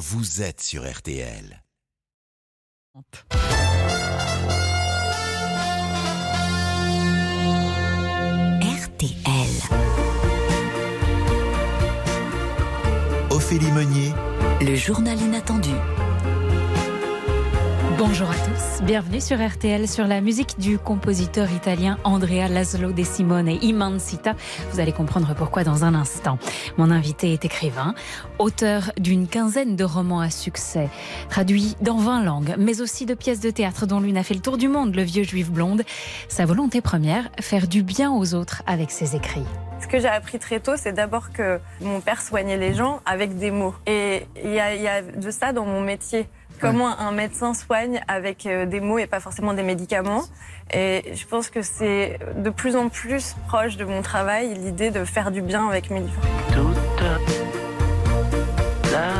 vous êtes sur RTL. RTL. Ophélie Meunier, Le journal inattendu. Bonjour à tous, bienvenue sur RTL sur la musique du compositeur italien Andrea Laszlo De Simone Imancita. Vous allez comprendre pourquoi dans un instant. Mon invité est écrivain, auteur d'une quinzaine de romans à succès, traduits dans 20 langues, mais aussi de pièces de théâtre dont l'une a fait le tour du monde, Le vieux juif blonde. Sa volonté première, faire du bien aux autres avec ses écrits. Ce que j'ai appris très tôt, c'est d'abord que mon père soignait les gens avec des mots. Et il y a de ça dans mon métier. Comment un médecin soigne avec euh, des mots et pas forcément des médicaments. Et je pense que c'est de plus en plus proche de mon travail, l'idée de faire du bien avec mes livres.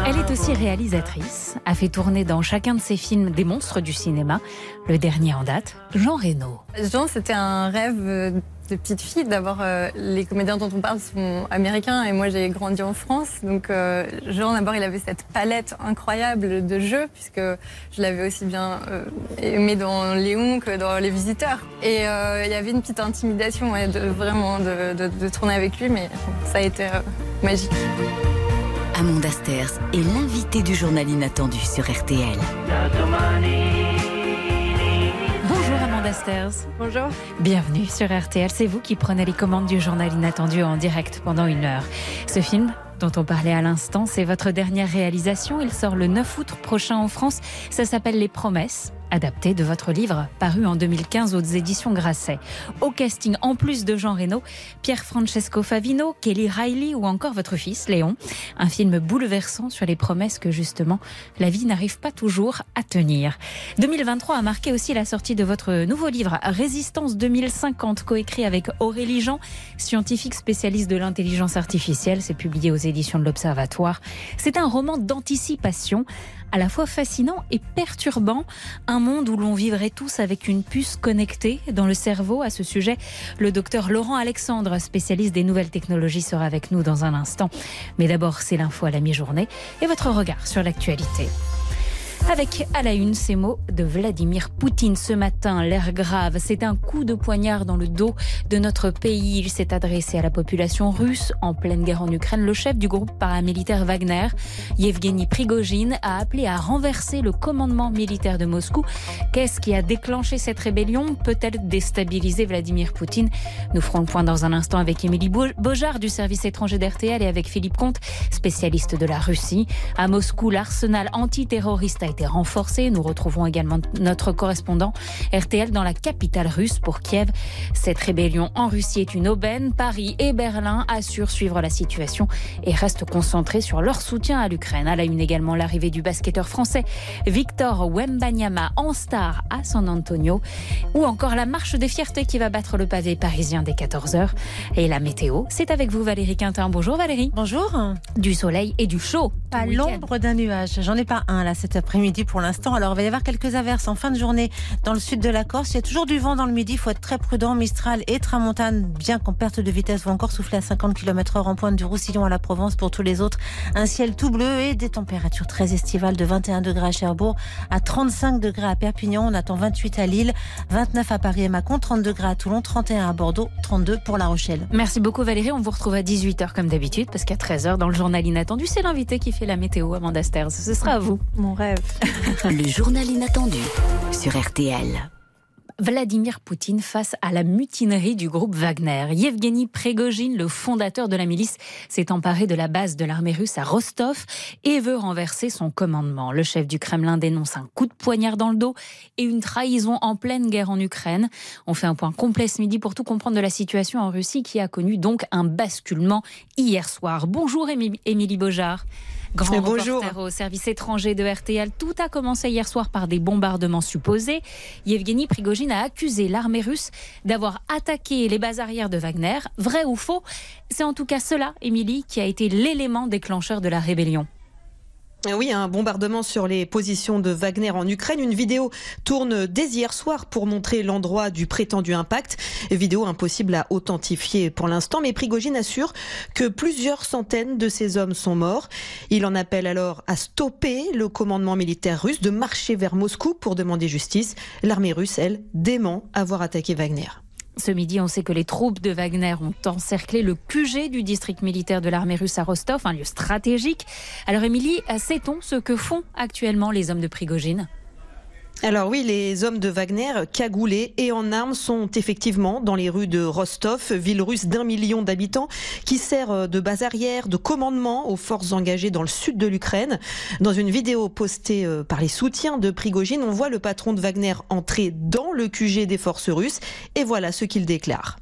Elle est aussi réalisatrice, a fait tourner dans chacun de ses films des monstres du cinéma. Le dernier en date, Jean Reno. Jean, c'était un rêve euh, de petite fille. D'abord, euh, les comédiens dont on parle sont américains et moi j'ai grandi en France. Donc euh, Jean, d'abord, il avait cette palette incroyable de jeux puisque je l'avais aussi bien euh, aimé dans Léon que dans Les Visiteurs. Et euh, il y avait une petite intimidation ouais, de, vraiment de, de- de tourner avec lui, mais ça a été euh, magique. Amanda Sters est l'invité du journal inattendu sur RTL. Bonjour. Bienvenue sur RTL. C'est vous qui prenez les commandes du journal inattendu en direct pendant une heure. Ce film dont on parlait à l'instant, c'est votre dernière réalisation. Il sort le 9 août prochain en France. Ça s'appelle Les Promesses, adapté de votre livre paru en 2015 aux éditions Grasset. Au casting, en plus de Jean Reno, Pierre Francesco Favino, Kelly Riley ou encore votre fils Léon. Un film bouleversant sur les promesses que justement la vie n'arrive pas toujours à tenir. 2023 a marqué aussi la sortie de votre nouveau livre Résistance 2050, coécrit avec Aurélie Jean, scientifique spécialiste de l'intelligence artificielle. C'est publié aux éditions de l'Observatoire. C'est un roman d'anticipation à la fois fascinant et perturbant. Un monde où l'on vivrait tous avec une puce connectée dans le cerveau. À ce sujet, le docteur Laurent Alexandre, spécialiste des nouvelles technologies, sera avec nous dans un instant. Mais d'abord, c'est l'info à la mi-journée et votre regard sur l'actualité. Avec à la une ces mots de Vladimir Poutine ce matin, l'air grave, c'est un coup de poignard dans le dos de notre pays. Il s'est adressé à la population russe en pleine guerre en Ukraine. Le chef du groupe paramilitaire Wagner, Yevgeny Prigogine, a appelé à renverser le commandement militaire de Moscou. Qu'est-ce qui a déclenché cette rébellion? Peut-elle déstabiliser Vladimir Poutine? Nous ferons le point dans un instant avec Émilie Beau- Beaujard du service étranger d'RTL et avec Philippe Comte, spécialiste de la Russie. À Moscou, l'arsenal antiterroriste été renforcé. Nous retrouvons également notre correspondant RTL dans la capitale russe pour Kiev. Cette rébellion en Russie est une aubaine. Paris et Berlin assurent suivre la situation et restent concentrés sur leur soutien à l'Ukraine. À la une également l'arrivée du basketteur français Victor Wembanyama en star à San Antonio ou encore la marche des fiertés qui va battre le pavé parisien dès 14h. Et la météo, c'est avec vous Valérie Quintin. Bonjour Valérie. Bonjour. Du soleil et du chaud. Pas l'ombre d'un nuage. J'en ai pas un là cet après-midi pour l'instant. Alors il va y avoir quelques averses en fin de journée dans le sud de la Corse. Il y a toujours du vent dans le midi. Il faut être très prudent. Mistral et Tramontane, bien qu'en perte de vitesse, vont encore souffler à 50 km heure en pointe du Roussillon à la Provence. Pour tous les autres, un ciel tout bleu et des températures très estivales de 21 degrés à Cherbourg, à 35 degrés à Perpignan. On attend 28 à Lille, 29 à Paris et Mâcon, 30 degrés à Toulon, 31 à Bordeaux, 32 pour La Rochelle. Merci beaucoup Valérie. On vous retrouve à 18h comme d'habitude parce qu'à 13h dans le journal inattendu, c'est l'invité qui fait la météo, Amanda Sters. Ce sera à vous. Mon rêve. Le journal inattendu sur RTL. Vladimir Poutine face à la mutinerie du groupe Wagner. Yevgeny Prigogine, le fondateur de la milice, s'est emparé de la base de l'armée russe à Rostov et veut renverser son commandement. Le chef du Kremlin dénonce un coup de poignard dans le dos et une trahison en pleine guerre en Ukraine. On fait un point complet ce midi pour tout comprendre de la situation en Russie qui a connu donc un basculement hier soir. Bonjour Émi- Émilie Beaujard. Grand reporter au service étranger de RTL. Tout a commencé hier soir par des bombardements supposés. Yevgeny Prigogine a accusé l'armée russe d'avoir attaqué les bases arrières de Wagner. Vrai ou faux? C'est en tout cas cela, Émilie, qui a été l'élément déclencheur de la rébellion. Oui, un bombardement sur les positions de Wagner en Ukraine. Une vidéo tourne dès hier soir pour montrer l'endroit du prétendu impact. Vidéo impossible à authentifier pour l'instant, mais Prigogine assure que plusieurs centaines de ces hommes sont morts. Il en appelle alors à stopper le commandement militaire russe de marcher vers Moscou pour demander justice. L'armée russe, elle, dément avoir attaqué Wagner. Ce midi, on sait que les troupes de Wagner ont encerclé le QG du district militaire de l'armée russe à Rostov, un lieu stratégique. Alors Émilie, sait-on ce que font actuellement les hommes de Prigogine? Alors oui, les hommes de Wagner, cagoulés et en armes, sont effectivement dans les rues de Rostov, ville russe d'un million d'habitants, qui sert de base arrière, de commandement aux forces engagées dans le sud de l'Ukraine. Dans une vidéo postée euh, par les soutiens de Prigogine, on voit le patron de Wagner entrer dans le QG des forces russes, et voilà ce qu'il déclare.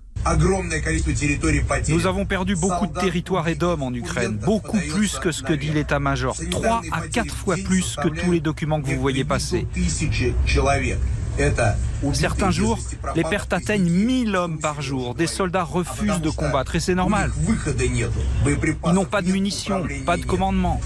Nous avons perdu beaucoup de territoires et d'hommes en Ukraine, beaucoup plus que ce que dit l'état-major, trois à quatre fois plus que tous les documents que vous voyez passer. Certains jours, les pertes atteignent 1000 hommes par jour. Des soldats refusent de combattre et c'est normal. Ils n'ont pas de munitions, pas de commandement.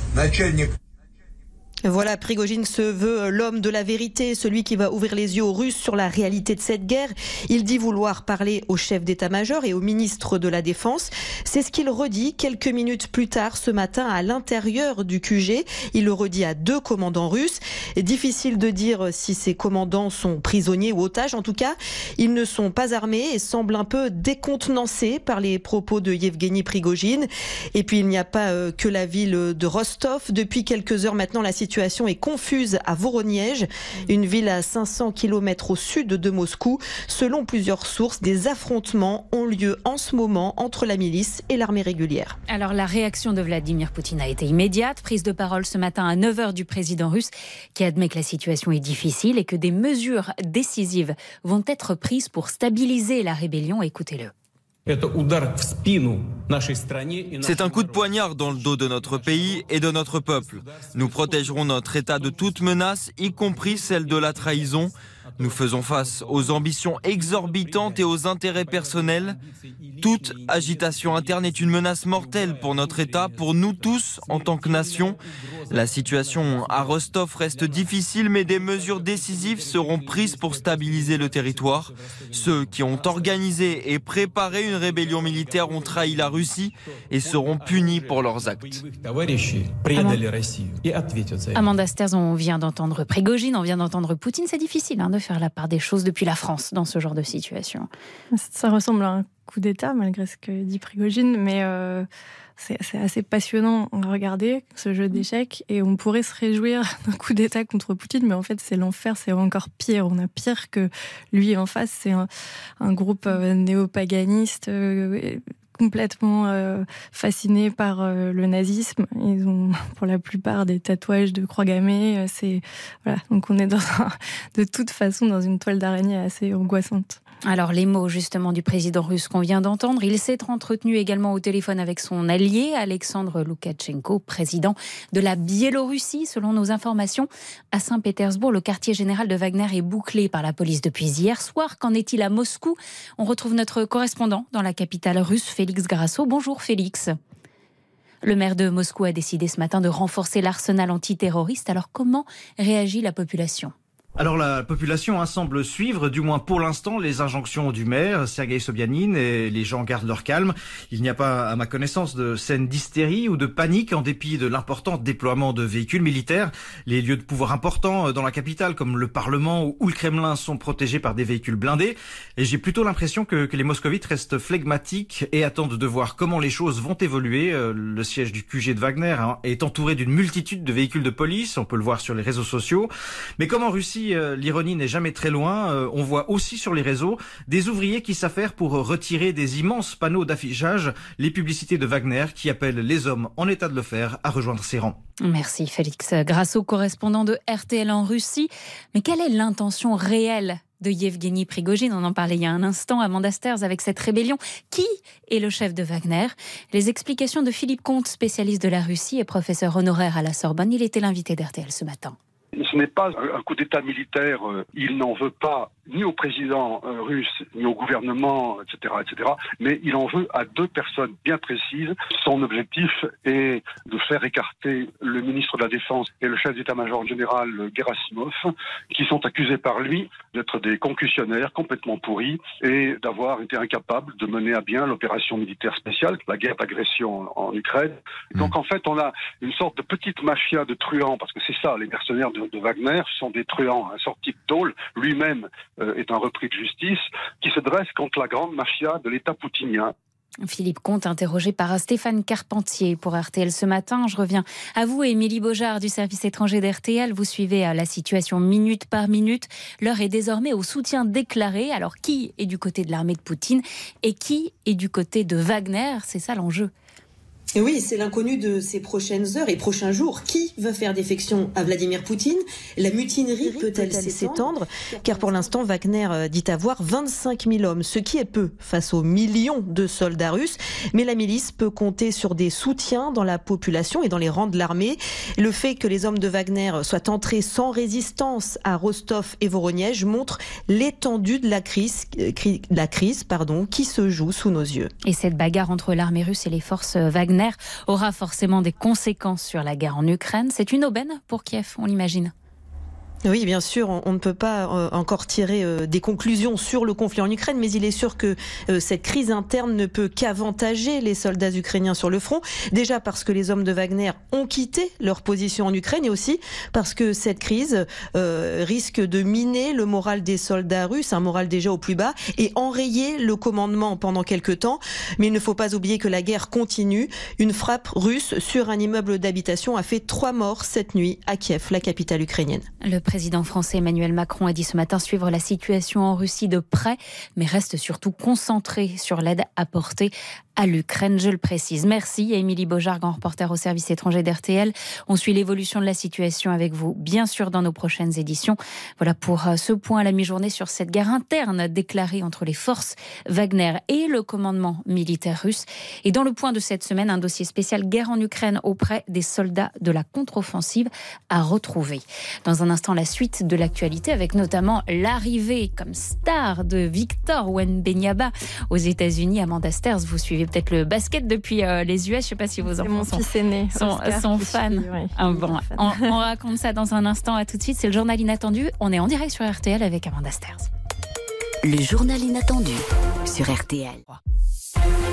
Voilà, Prigogine se veut l'homme de la vérité, celui qui va ouvrir les yeux aux Russes sur la réalité de cette guerre. Il dit vouloir parler au chef d'état-major et au ministre de la Défense. C'est ce qu'il redit quelques minutes plus tard ce matin à l'intérieur du QG. Il le redit à deux commandants russes. Difficile de dire si ces commandants sont prisonniers ou otages. En tout cas, ils ne sont pas armés et semblent un peu décontenancés par les propos de Yevgeny Prigogine. Et puis, il n'y a pas euh, que la ville de Rostov. Depuis quelques heures maintenant, la situation situation est confuse à Voronezh, une ville à 500 km au sud de Moscou. Selon plusieurs sources, des affrontements ont lieu en ce moment entre la milice et l'armée régulière. Alors la réaction de Vladimir Poutine a été immédiate. Prise de parole ce matin à 9h du président russe qui admet que la situation est difficile et que des mesures décisives vont être prises pour stabiliser la rébellion. Écoutez-le. C'est un coup de poignard dans le dos de notre pays et de notre peuple. Nous protégerons notre État de toute menace, y compris celle de la trahison. Nous faisons face aux ambitions exorbitantes et aux intérêts personnels. Toute agitation interne est une menace mortelle pour notre État, pour nous tous en tant que nation. La situation à Rostov reste difficile, mais des mesures décisives seront prises pour stabiliser le territoire. Ceux qui ont organisé et préparé une rébellion militaire ont trahi la Russie et seront punis pour leurs actes. Amanda Sters, on vient d'entendre Prégogine, on vient d'entendre Poutine. C'est difficile hein, faire la part des choses depuis la France dans ce genre de situation. Ça ressemble à un coup d'État, malgré ce que dit Prigogine, mais euh, c'est assez passionnant à regarder, ce jeu d'échecs, et on pourrait se réjouir d'un coup d'État contre Poutine, mais en fait, c'est l'enfer, c'est encore pire. On a pire que lui en face, c'est un, groupe euh, néopaganiste. Euh, complètement fasciné par le nazisme. Ils ont pour la plupart des tatouages de croix gammée. C'est voilà, donc on est dans de toute façon dans une toile d'araignée assez angoissante. Alors les mots justement du président russe qu'on vient d'entendre, il s'est entretenu également au téléphone avec son allié Alexandre Loukachenko, président de la Biélorussie. Selon nos informations, à Saint-Pétersbourg, le quartier général de Wagner est bouclé par la police depuis hier soir. Qu'en est-il à Moscou? On retrouve notre correspondant dans la capitale russe, Félix Grasso. Bonjour Félix. Le maire de Moscou a décidé ce matin de renforcer l'arsenal antiterroriste. Alors comment réagit la population? Alors la population hein, semble suivre, du moins pour l'instant, les injonctions du maire, Sergei Sobyanin, et les gens gardent leur calme. Il n'y a pas, à ma connaissance, de scène d'hystérie ou de panique en dépit de l'important déploiement de véhicules militaires. Les lieux de pouvoir importants euh, dans la capitale, comme le Parlement ou le Kremlin, sont protégés par des véhicules blindés. Et j'ai plutôt l'impression que, les moscovites restent flegmatiques et attendent de voir comment les choses vont évoluer. Euh, le siège du QG de Wagner hein, est entouré d'une multitude de véhicules de police, on peut le voir sur les réseaux sociaux. Mais comme en Russie, euh, l'ironie n'est jamais très loin, euh, on voit aussi sur les réseaux des ouvriers qui s'affairent pour retirer des immenses panneaux d'affichage les publicités de Wagner qui appellent les hommes en état de le faire à rejoindre ses rangs. Merci Félix. Grâce au correspondant de RTL en Russie, mais quelle est l'intention réelle de Yevgeny Prigogine? On en parlait il y a un instant, Amanda Sters, avec cette rébellion. Qui est le chef de Wagner? Les explications de Philippe Comte, spécialiste de la Russie et professeur honoraire à la Sorbonne. Il était l'invité d'RTL ce matin. Ce n'est pas un coup d'État militaire. Il n'en veut pas ni au président russe, ni au gouvernement, etc., etc. Mais il en veut à deux personnes bien précises. Son objectif est de faire écarter le ministre de la Défense et le chef d'état-major général Gerasimov, qui sont accusés par lui d'être des concussionnaires complètement pourris et d'avoir été incapables de mener à bien l'opération militaire spéciale, la guerre d'agression en Ukraine. Mmh. Donc en fait, on a une sorte de petite mafia de truands, parce que c'est ça, les mercenaires de, Wagner sont des truands. Un sorti de tôle, lui-même euh, est un repris de justice, qui se dresse contre la grande mafia de l'État poutinien. Philippe Comte, interrogé par Stéphane Carpentier pour RTL ce matin. Je reviens à vous, Émilie Beaujard du service étranger d'RTL. Vous suivez euh, la situation minute par minute. L'heure est désormais au soutien déclaré. Alors, qui est du côté de l'armée de Poutine et qui est du côté de Wagner? C'est ça l'enjeu. Et oui, c'est l'inconnu de ces prochaines heures et prochains jours. Qui va faire défection à Vladimir Poutine? La mutinerie peut-elle s'étendre? Car pour l'instant, Wagner euh, dit avoir 25 000 hommes, ce qui est peu face aux millions de soldats russes. Mais la milice peut compter sur des soutiens dans la population et dans les rangs de l'armée. Le fait que les hommes de Wagner soient entrés sans résistance à Rostov et Voronezh montre l'étendue de la crise, euh, la crise pardon, qui se joue sous nos yeux. Et cette bagarre entre l'armée russe et les forces Wagner aura forcément des conséquences sur la guerre en Ukraine. C'est une aubaine pour Kiev, on l'imagine. Oui, bien sûr, on, ne peut pas euh, encore tirer euh, des conclusions sur le conflit en Ukraine, mais il est sûr que euh, cette crise interne ne peut qu'avantager les soldats ukrainiens sur le front. Déjà parce que les hommes de Wagner ont quitté leur position en Ukraine et aussi parce que cette crise risque de miner le moral des soldats russes, un moral déjà au plus bas, et enrayer le commandement pendant quelques temps. Mais il ne faut pas oublier que la guerre continue. Une frappe russe sur un immeuble d'habitation a fait trois morts cette nuit à Kiev, la capitale ukrainienne. Président français Emmanuel Macron a dit ce matin suivre la situation en Russie de près, mais reste surtout concentré sur l'aide apportée à l'Ukraine, je le précise. Merci à Émilie Beaujard, grand reporter au service étranger d'RTL. On suit l'évolution de la situation avec vous, bien sûr, dans nos prochaines éditions. Voilà pour euh, ce point à la mi-journée sur cette guerre interne déclarée entre les forces Wagner et le commandement militaire russe. Et dans le point de cette semaine, un dossier spécial guerre en Ukraine auprès des soldats de la contre-offensive à retrouver. Dans un instant, la suite de l'actualité avec notamment l'arrivée comme star de Victor Wenbenyaba aux États-Unis. Amanda Sters, vous suivez peut-être le basket depuis euh, les US. Je ne sais pas si vos enfants sont, sont, fans. Ah, bon, on, raconte ça dans un instant. À tout de suite. C'est le journal inattendu. On est en direct sur RTL avec Amanda Sters. Le journal inattendu sur RTL.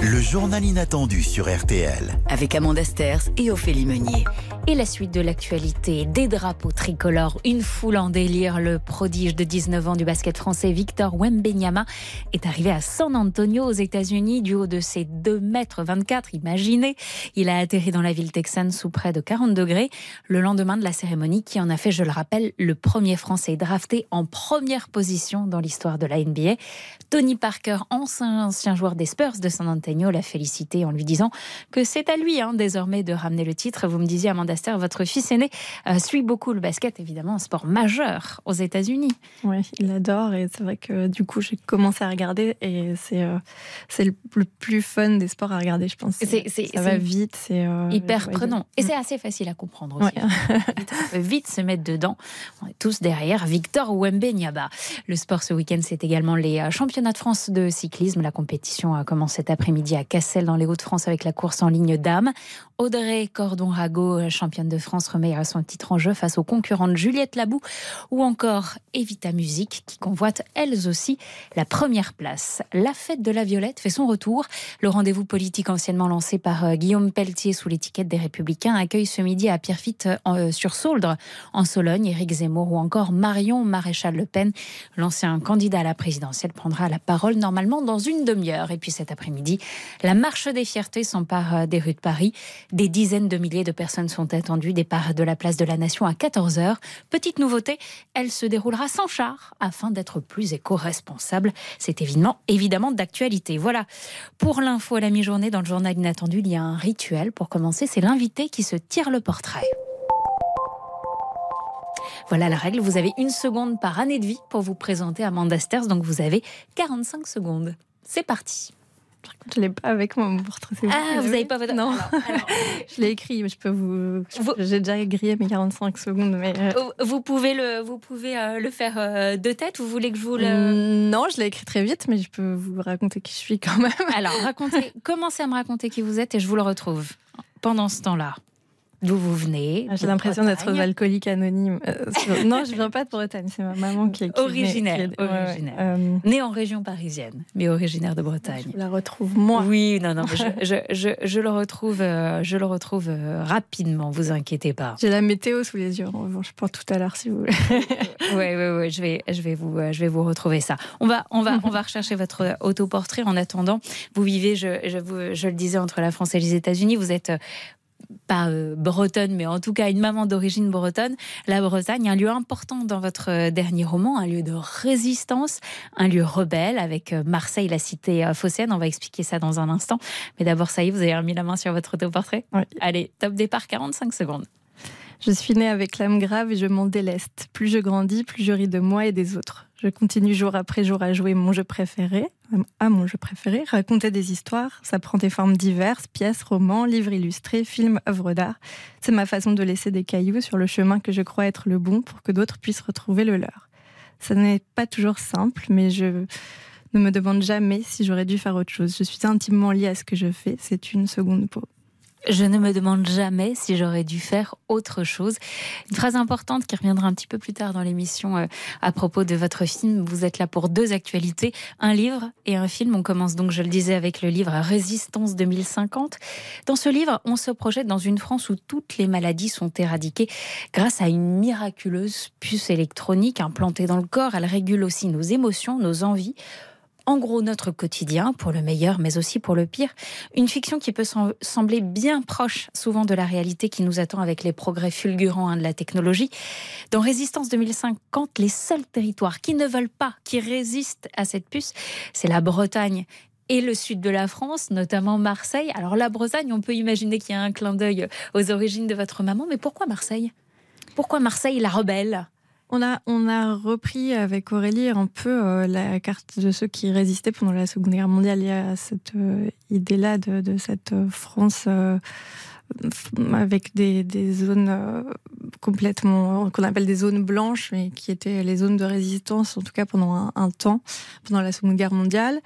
Le journal inattendu sur RTL. Avec Amanda Sters et Ophélie Meunier. Et la suite de l'actualité, des drapeaux tricolores, une foule en délire. Le prodige de 19 ans du basket français Victor Wembenyama est arrivé à San Antonio aux États-Unis du haut de ses 2 mètres 24. Imaginez, il a atterri dans la ville texane sous près de 40 degrés le lendemain de la cérémonie qui en a fait, je le rappelle, le premier français drafté en première position dans l'histoire de la NBA. Tony Parker, ancien, ancien joueur des Spurs de San Antonio, l'a félicité en lui disant que c'est à lui hein, désormais de ramener le titre. Vous me disiez, Amanda votre fils aîné, euh, suit beaucoup le basket, évidemment, un sport majeur aux États-Unis. Oui, il adore et c'est vrai que du coup, j'ai commencé à regarder et c'est euh, c'est le, plus fun des sports à regarder, je pense. C'est, ça va vite, c'est euh, hyper prenant et c'est assez facile à comprendre aussi. vite, vite se mettre dedans. On est tous derrière Victor Wembenyaba. Le sport ce week-end, c'est également les championnats de France de cyclisme. La compétition commence cet après-midi à Cassel dans les Hauts-de-France avec la course en ligne dames. Audrey Cordon-Rago, championne de France, remet son titre en jeu face aux concurrentes Juliette Labou ou encore Evita Musique qui convoitent elles aussi la première place. La fête de la Violette fait son retour. Le rendez-vous politique anciennement lancé par euh, Guillaume Pelletier sous l'étiquette des Républicains accueille ce midi à Pierrefitte euh, sur Sauldre, en Sologne. Éric Zemmour ou encore Marion Maréchal Le Pen, l'ancien candidat à la présidentielle, prendra la parole normalement dans une demi-heure. Et puis cet après-midi, la marche des fiertés s'empare euh, des rues de Paris. Des dizaines de milliers de personnes sont attendues. Départ de la place de la Nation à 14h. Petite nouveauté, elle se déroulera sans char afin d'être plus éco-responsable. C'est évidemment, évidemment d'actualité. Voilà. Pour l'info à la mi-journée dans le journal inattendu, il y a un rituel pour commencer. C'est l'invité qui se tire le portrait. Voilà la règle. Vous avez une seconde par année de vie pour vous présenter Amanda Sters. Donc vous avez 45 secondes. C'est parti. Je l'ai pas avec moi mon portrait. Ah, vous n'avez pas votre. Non. je l'ai écrit, mais je peux vous. J'ai déjà grillé mes 45 secondes, mais. Euh, vous pouvez le, vous pouvez euh, le faire euh, de tête. Vous voulez que je vous le. Mm, non, je l'ai écrit très vite, mais je peux vous raconter qui je suis quand même. Alors, racontez. commencez à me raconter qui vous êtes et je vous le retrouve pendant ce temps-là. D'où vous venez ah, J'ai l'impression d'être alcoolique anonyme. Euh, non, je viens pas de Bretagne, c'est ma maman qui est originaire. originaire. Euh, Née en région parisienne, mais originaire de Bretagne. Je la retrouve moi. Oui, non, non, je, je, je, le retrouve, euh, je le retrouve rapidement. Vous inquiétez pas. J'ai la météo sous les yeux. En revanche, pas tout à l'heure si vous voulez. oui, oui, oui. Je vais, je vais vous, je vais vous retrouver ça. On va, on va, on va rechercher votre autoportrait. En attendant, vous vivez, je, je, vous, je le disais, entre la France et les États-Unis. Vous êtes pas euh, bretonne, mais en tout cas une maman d'origine bretonne, la Bretagne, un lieu important dans votre euh, dernier roman, un lieu de résistance, un lieu rebelle avec euh, Marseille, la cité phocéenne. On va expliquer ça dans un instant. Mais d'abord, ça y est, vous avez remis la main sur votre autoportrait oui. Allez, top départ, 45 secondes. Je suis née avec l'âme grave et je m'en déleste. Plus je grandis, plus je ris de moi et des autres. Je continue jour après jour à jouer mon jeu préféré, à mon jeu préféré, raconter des histoires. Ça prend des formes diverses, pièces, romans, livres illustrés, films, œuvres d'art. C'est ma façon de laisser des cailloux sur le chemin que je crois être le bon pour que d'autres puissent retrouver le leur. Ça n'est pas toujours simple, mais je ne me demande jamais si j'aurais dû faire autre chose. Je suis intimement liée à ce que je fais. C'est une seconde peau. Je ne me demande jamais si j'aurais dû faire autre chose. Une phrase importante qui reviendra un petit peu plus tard dans l'émission euh, à propos de votre film. Vous êtes là pour deux actualités, un livre et un film. On commence donc, je le disais, avec le livre Résistance 2050. Dans ce livre, on se projette dans une France où toutes les maladies sont éradiquées grâce à une miraculeuse puce électronique implantée dans le corps. Elle régule aussi nos émotions, nos envies en gros notre quotidien, pour le meilleur mais aussi pour le pire. Une fiction qui peut sembler bien proche souvent de la réalité qui nous attend avec les progrès fulgurants hein, de la technologie. Dans Résistance 2050, les seuls territoires qui ne veulent pas, qui résistent à cette puce, c'est la Bretagne et le sud de la France, notamment Marseille. Alors la Bretagne, on peut imaginer qu'il y a un clin d'œil aux origines de votre maman, mais pourquoi Marseille? Pourquoi Marseille, la rebelle? On a, on a repris avec Aurélie un peu euh, la carte de ceux qui résistaient pendant la Seconde Guerre mondiale. Il y a cette euh, idée-là de, cette euh, France avec des, zones complètement qu'on appelle des zones blanches, mais qui étaient les zones de résistance, en tout cas pendant un temps, pendant la Seconde Guerre mondiale.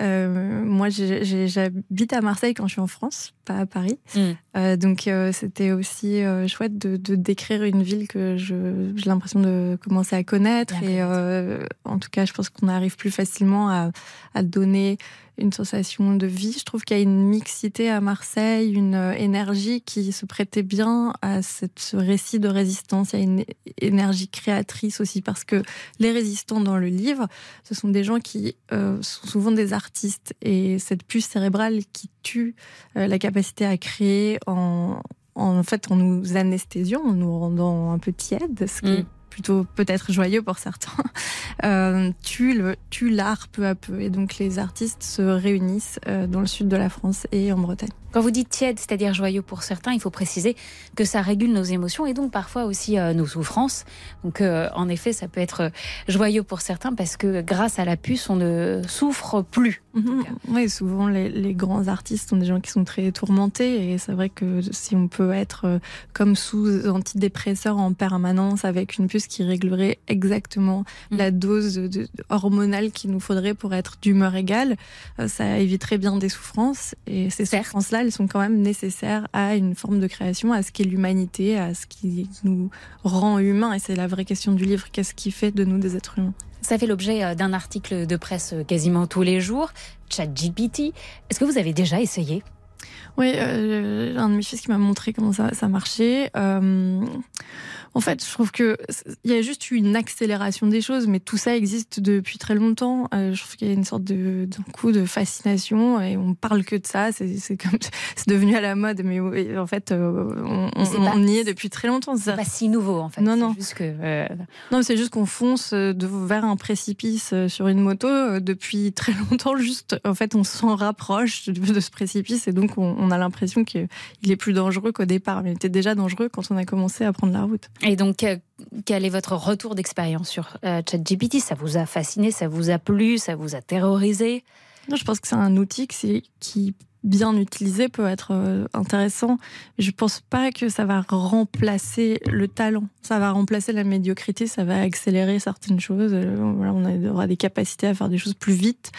Euh, moi, j'habite à Marseille quand je suis en France, pas à Paris. Mm. Euh, donc, euh, c'était aussi chouette de, décrire une ville que j'ai l'impression de commencer à connaître. Et en tout cas, je pense qu'on arrive plus facilement à, à donner une sensation de vie. Je trouve qu'il y a une mixité à Marseille, une énergie qui se prêtait bien à cette, ce récit de résistance. Il y a une énergie créatrice aussi parce que les résistants dans le livre, ce sont des gens qui sont souvent des artistes et cette puce cérébrale qui tue euh, la capacité à créer en, en fait en nous anesthésiant, en nous rendant un peu tiède, ce qui mm. est plutôt peut-être joyeux pour certains, euh, tue le tue l'art peu à peu. Et donc les artistes se réunissent euh, dans le sud de la France et en Bretagne. Quand vous dites tiède, c'est-à-dire joyeux pour certains, il faut préciser que ça régule nos émotions et donc parfois aussi euh, nos souffrances. Donc en effet, ça peut être joyeux pour certains parce que grâce à la puce, on ne souffre plus. Mhm. Oui, souvent les, grands artistes sont des gens qui sont très tourmentés et c'est vrai que si on peut être euh, comme sous antidépresseur en permanence avec une puce qui réglerait exactement mhm. la dose hormonale qu'il nous faudrait pour être d'humeur égale, ça éviterait bien des souffrances et ces souffrances-là elles sont quand même nécessaires à une forme de création, à ce qu'est l'humanité, à ce qui nous rend humains. Et c'est la vraie question du livre. Qu'est-ce qui fait de nous des êtres humains? Ça fait l'objet euh, d'un article de presse euh, quasiment tous les jours. ChatGPT. Est-ce que vous avez déjà essayé? Oui, euh, un de mes fils qui m'a montré comment ça, ça marchait. Euh, en fait, je trouve que il y a juste eu une accélération des choses, mais tout ça existe depuis très longtemps. Euh, je trouve qu'il y a une sorte de d'un coup de fascination et on parle que de ça. C'est comme c'est devenu à la mode, mais en fait, euh, on, on, y est depuis très longtemps. C'est pas si nouveau en fait. Non, non. Juste que, Non, c'est juste qu'on fonce de, vers un précipice sur une moto depuis très longtemps. Juste, en fait, on s'en rapproche de, ce précipice et donc on, a l'impression qu'il est plus dangereux qu'au départ. Mais il était déjà dangereux quand on a commencé à prendre la route. Et donc, euh, quel est votre retour d'expérience sur euh, ChatGPT? Ça vous a fasciné, ça vous a plu, ça vous a terrorisé? Je pense que c'est un outil qui, bien utilisé, peut être euh, intéressant. Je pense pas que ça va remplacer le talent. Ça va remplacer la médiocrité, ça va accélérer certaines choses. Euh, on aura des capacités à faire des choses plus vite.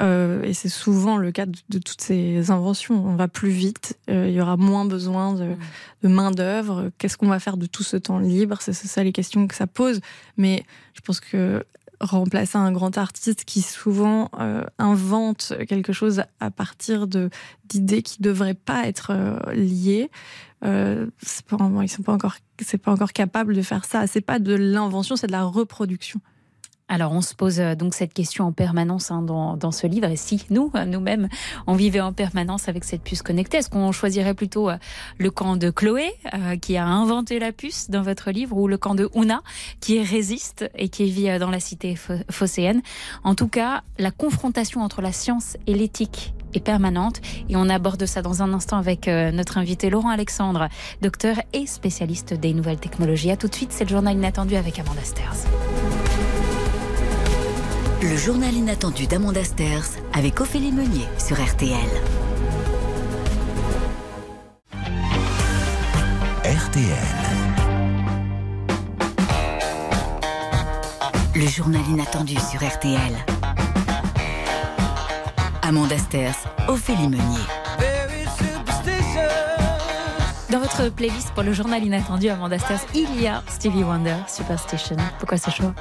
Euh, et c'est souvent le cas de, toutes ces inventions. On va plus vite, il y aura moins besoin de, de main-d'œuvre. Qu'est-ce qu'on va faire de tout ce temps libre? C'est ça les questions que ça pose. Mais je pense que remplacer un grand artiste qui souvent euh, invente quelque chose à partir de d'idées qui devraient pas être euh, liées. Euh, pas, ils sont pas encore, c'est pas encore capable de faire ça. C'est pas de l'invention, c'est de la reproduction. Alors on se pose euh, donc cette question en permanence hein, dans, ce livre. Et si nous, euh, nous-mêmes, on vivait en permanence avec cette puce connectée, est-ce qu'on choisirait plutôt euh, le camp de Chloé, qui a inventé la puce dans votre livre, ou le camp de Una, qui résiste et qui vit dans la cité phocéenne? En tout cas, la confrontation entre la science et l'éthique est permanente et on aborde ça dans un instant avec notre invité Laurent Alexandre, docteur et spécialiste des nouvelles technologies. À tout de suite, c'est le journal inattendu avec Amanda Sters. Le journal inattendu d'Amanda Sters avec Ophélie Meunier sur RTL. RTL. Le journal inattendu sur RTL. Amanda Sters, Ophélie Meunier. Dans votre playlist pour le journal inattendu Amanda Sters, il y a Stevie Wonder, Superstition. Pourquoi ce choix?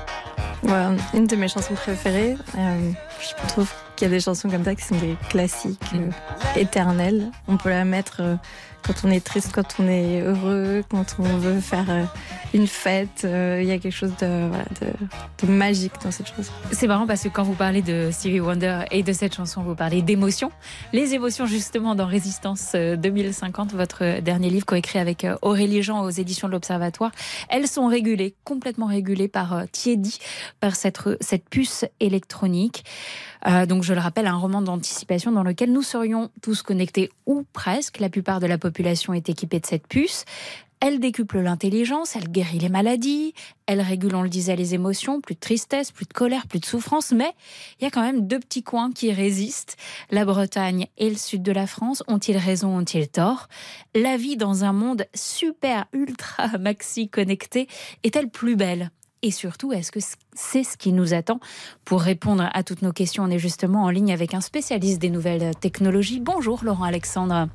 Une de mes chansons préférées. Euh, je trouve qu'il y a des chansons comme ça qui sont des classiques euh, éternels. On peut la mettre euh, quand on est triste, quand on est heureux, quand on veut faire euh, une fête. Il y a quelque chose de, magique dans cette chanson. C'est marrant parce que quand vous parlez de Stevie Wonder et de cette chanson, vous parlez d'émotions. Les émotions, justement, dans Résistance 2050, votre dernier livre coécrit avec Aurélie Jean aux éditions de l'Observatoire, elles sont régulées, complètement régulées par Tiedi, par cette puce électronique. Donc, je le rappelle, un roman d'anticipation dans lequel nous serions tous connectés ou presque. La plupart de la population est équipée de cette puce. Elle décuple l'intelligence, elle guérit les maladies, elle régule, on le disait, les émotions, plus de tristesse, plus de colère, plus de souffrance, mais il y a quand même deux petits coins qui résistent. La Bretagne et le sud de la France, ont-ils raison, ont-ils tort? La vie dans un monde super, ultra, maxi connecté est-elle plus belle? Et surtout, est-ce que c'est ce qui nous attend Pour répondre à toutes nos questions, on est justement en ligne avec un spécialiste des nouvelles technologies. Bonjour Laurent Alexandre.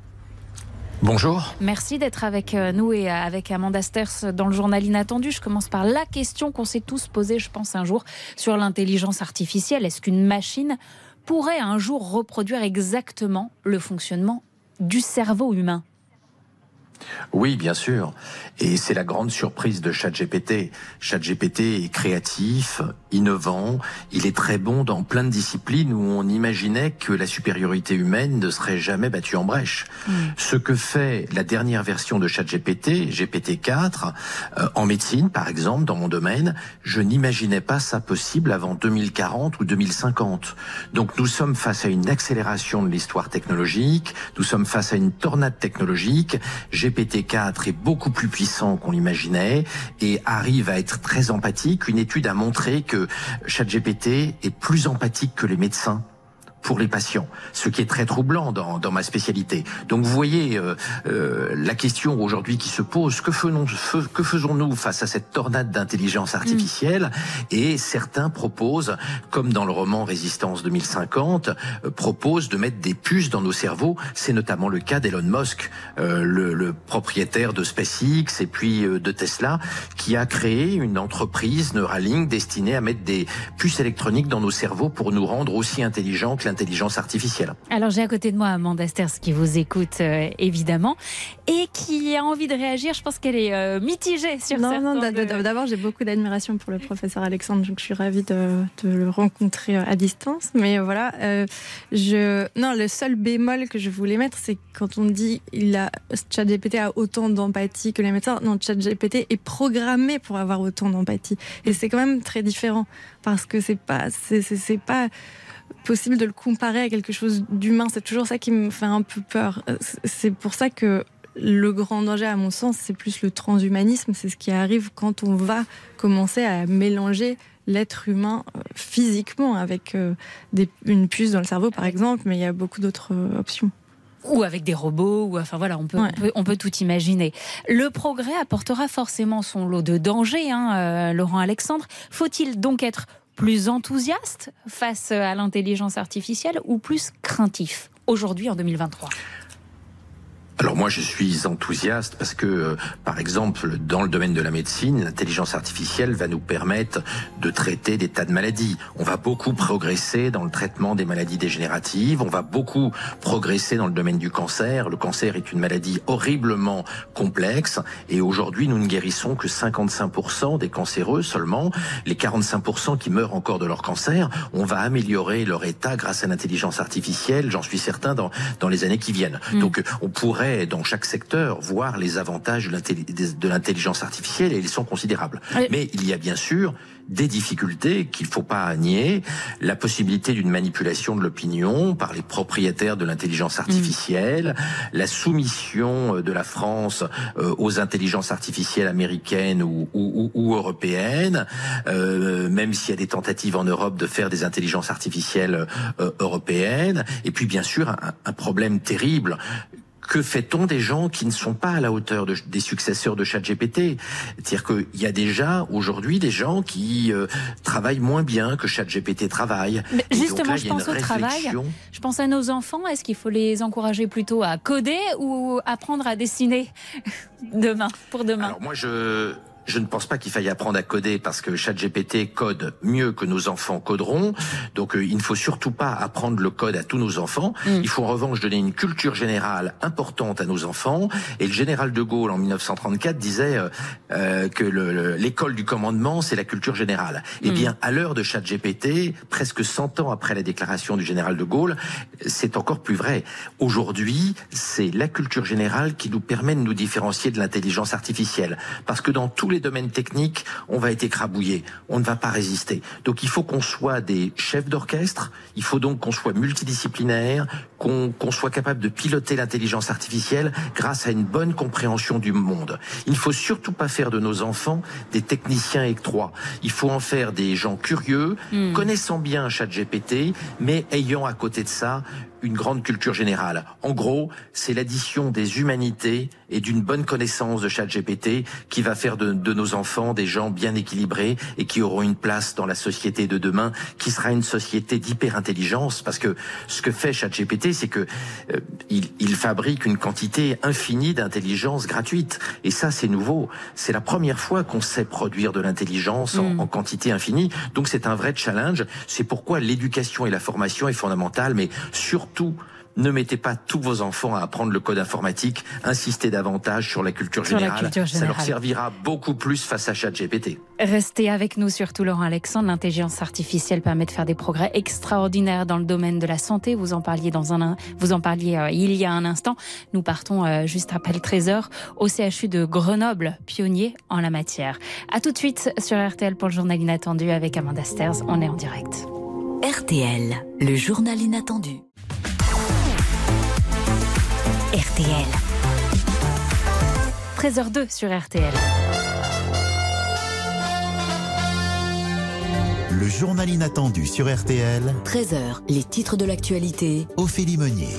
Bonjour. Merci d'être avec euh, nous et avec Amanda Sters dans le journal Inattendu. Je commence par la question qu'on s'est tous posée, je pense, un jour sur l'intelligence artificielle. Est-ce qu'une machine pourrait un jour reproduire exactement le fonctionnement du cerveau humain? Oui, bien sûr. Et c'est la grande surprise de ChatGPT. ChatGPT est créatif, innovant, il est très bon dans plein de disciplines où on imaginait que la supériorité humaine ne serait jamais battue en brèche. Mm. Ce que fait la dernière version de ChatGPT, GPT-4, euh, en médecine par exemple, dans mon domaine, je n'imaginais pas ça possible avant 2040 ou 2050. Donc nous sommes face à une accélération de l'histoire technologique, nous sommes face à une tornade technologique. GPT-4 est beaucoup plus puissant qu'on l'imaginait et arrive à être très empathique. Une étude a montré que ChatGPT est plus empathique que les médecins pour les patients, ce qui est très troublant dans, dans ma spécialité. Donc vous voyez euh, euh, la question aujourd'hui qui se pose, que, faisons, que faisons-nous face à cette tornade d'intelligence artificielle? Et certains proposent, comme dans le roman Résistance 2050, euh, proposent de mettre des puces dans nos cerveaux. C'est notamment le cas d'Elon Musk, euh, le, le, propriétaire de SpaceX et puis euh, de Tesla, qui a créé une entreprise Neuralink destinée à mettre des puces électroniques dans nos cerveaux pour nous rendre aussi intelligents que intelligence artificielle. Alors j'ai à côté de moi Amanda Sters qui vous écoute euh, évidemment et qui a envie de réagir. Je pense qu'elle est euh, mitigée sur non, Non, d'abord j'ai beaucoup d'admiration pour le professeur Alexandre, donc je suis ravie de, le rencontrer euh, à distance. Mais voilà, je non le seul bémol que je voulais mettre, c'est quand on dit il a ChatGPT a autant d'empathie que les médecins. Non, ChatGPT est programmé pour avoir autant d'empathie et c'est quand même très différent parce que c'est pas c'est pas possible de le comparer à quelque chose d'humain. C'est toujours ça qui me fait un peu peur. C'est pour ça que le grand danger, à mon sens, c'est plus le transhumanisme. C'est ce qui arrive quand on va commencer à mélanger l'être humain euh, physiquement, avec euh, des, une puce dans le cerveau par exemple, mais il y a beaucoup d'autres euh, options ou avec des robots, ou enfin voilà, on peut, on peut, tout imaginer. Le progrès apportera forcément son lot de dangers, hein, Laurent Alexandre. Faut-il donc être plus enthousiaste face à l'intelligence artificielle ou plus craintif aujourd'hui en 2023 alors moi je suis enthousiaste parce que euh, par exemple dans le domaine de la médecine, l'intelligence artificielle va nous permettre de traiter des tas de maladies. On va beaucoup progresser dans le traitement des maladies dégénératives, on va beaucoup progresser dans le domaine du cancer. Le cancer est une maladie horriblement complexe et aujourd'hui nous ne guérissons que 55% des cancéreux seulement. Les 45% qui meurent encore de leur cancer, on va améliorer leur état grâce à l'intelligence artificielle, j'en suis certain dans dans les années qui viennent. Mm. Donc on pourrait dans chaque secteur voir les avantages de l'intelligence artificielle et ils sont considérables. Mais il y a bien sûr des difficultés qu'il faut pas nier, la possibilité d'une manipulation de l'opinion par les propriétaires de l'intelligence artificielle, mm. la soumission euh, de la France euh, aux intelligences artificielles américaines ou, ou, ou européennes, euh, même s'il y a des tentatives en Europe de faire des intelligences artificielles euh, européennes, et puis bien sûr un, un problème terrible que fait-on des gens qui ne sont pas à la hauteur de, des successeurs de ChatGPT C'est-à-dire qu'il y a déjà aujourd'hui des gens qui euh, travaillent moins bien que ChatGPT travaille. Mais justement, je pense au travail. Je pense à nos enfants. Est-ce qu'il faut les encourager plutôt à coder ou apprendre à dessiner demain pour demain? Alors moi, je je ne pense pas qu'il faille apprendre à coder parce que ChatGPT code mieux que nos enfants coderont. Donc euh, il ne faut surtout pas apprendre le code à tous nos enfants. Mm. Il faut en revanche donner une culture générale importante à nos enfants. Et le général de Gaulle en 1934 disait euh, euh que l'école du commandement c'est la culture générale. Eh mm. bien à l'heure de ChatGPT, presque 100 ans après la déclaration du général de Gaulle, c'est encore plus vrai. Aujourd'hui, c'est la culture générale qui nous permet de nous différencier de l'intelligence artificielle. Parce que dans tous les domaines techniques, on va être écrabouillé, on ne va pas résister. Donc il faut qu'on soit des chefs d'orchestre, il faut donc qu'on soit multidisciplinaire, qu'on soit capable de piloter l'intelligence artificielle grâce à une bonne compréhension du monde. Il ne faut surtout pas faire de nos enfants des techniciens électrois. Il faut en faire des gens curieux, hmm. connaissant bien ChatGPT, mais ayant à côté de ça une grande culture générale. En gros, c'est l'addition des humanités et d'une bonne connaissance de ChatGPT qui va faire de, de, nos enfants des gens bien équilibrés et qui auront une place dans la société de demain, qui sera une société d'hyper-intelligence. Parce que ce que fait ChatGPT, c'est que euh, il, il, fabrique une quantité infinie d'intelligence gratuite. Et ça, c'est nouveau. C'est la première fois qu'on sait produire de l'intelligence en, mm. en quantité infinie. Donc c'est un vrai challenge. C'est pourquoi l'éducation et la formation est fondamentale, mais surtout tout ne mettez pas tous vos enfants à apprendre le code informatique, insistez davantage sur la culture, générale. Ça leur servira beaucoup plus face à ChatGPT. Restez avec nous surtout Laurent Alexandre. L'intelligence artificielle permet de faire des progrès extraordinaires dans le domaine de la santé. Vous en parliez dans un, vous en parliez euh, il y a un instant. Nous partons euh, juste après le 13h au CHU de Grenoble, pionnier en la matière. À tout de suite sur RTL pour le journal inattendu avec Amanda Sters. On est en direct. RTL, le journal inattendu. RTL. 13h02 sur RTL. Le journal inattendu sur RTL. 13h, les titres de l'actualité. Ophélie Meunier.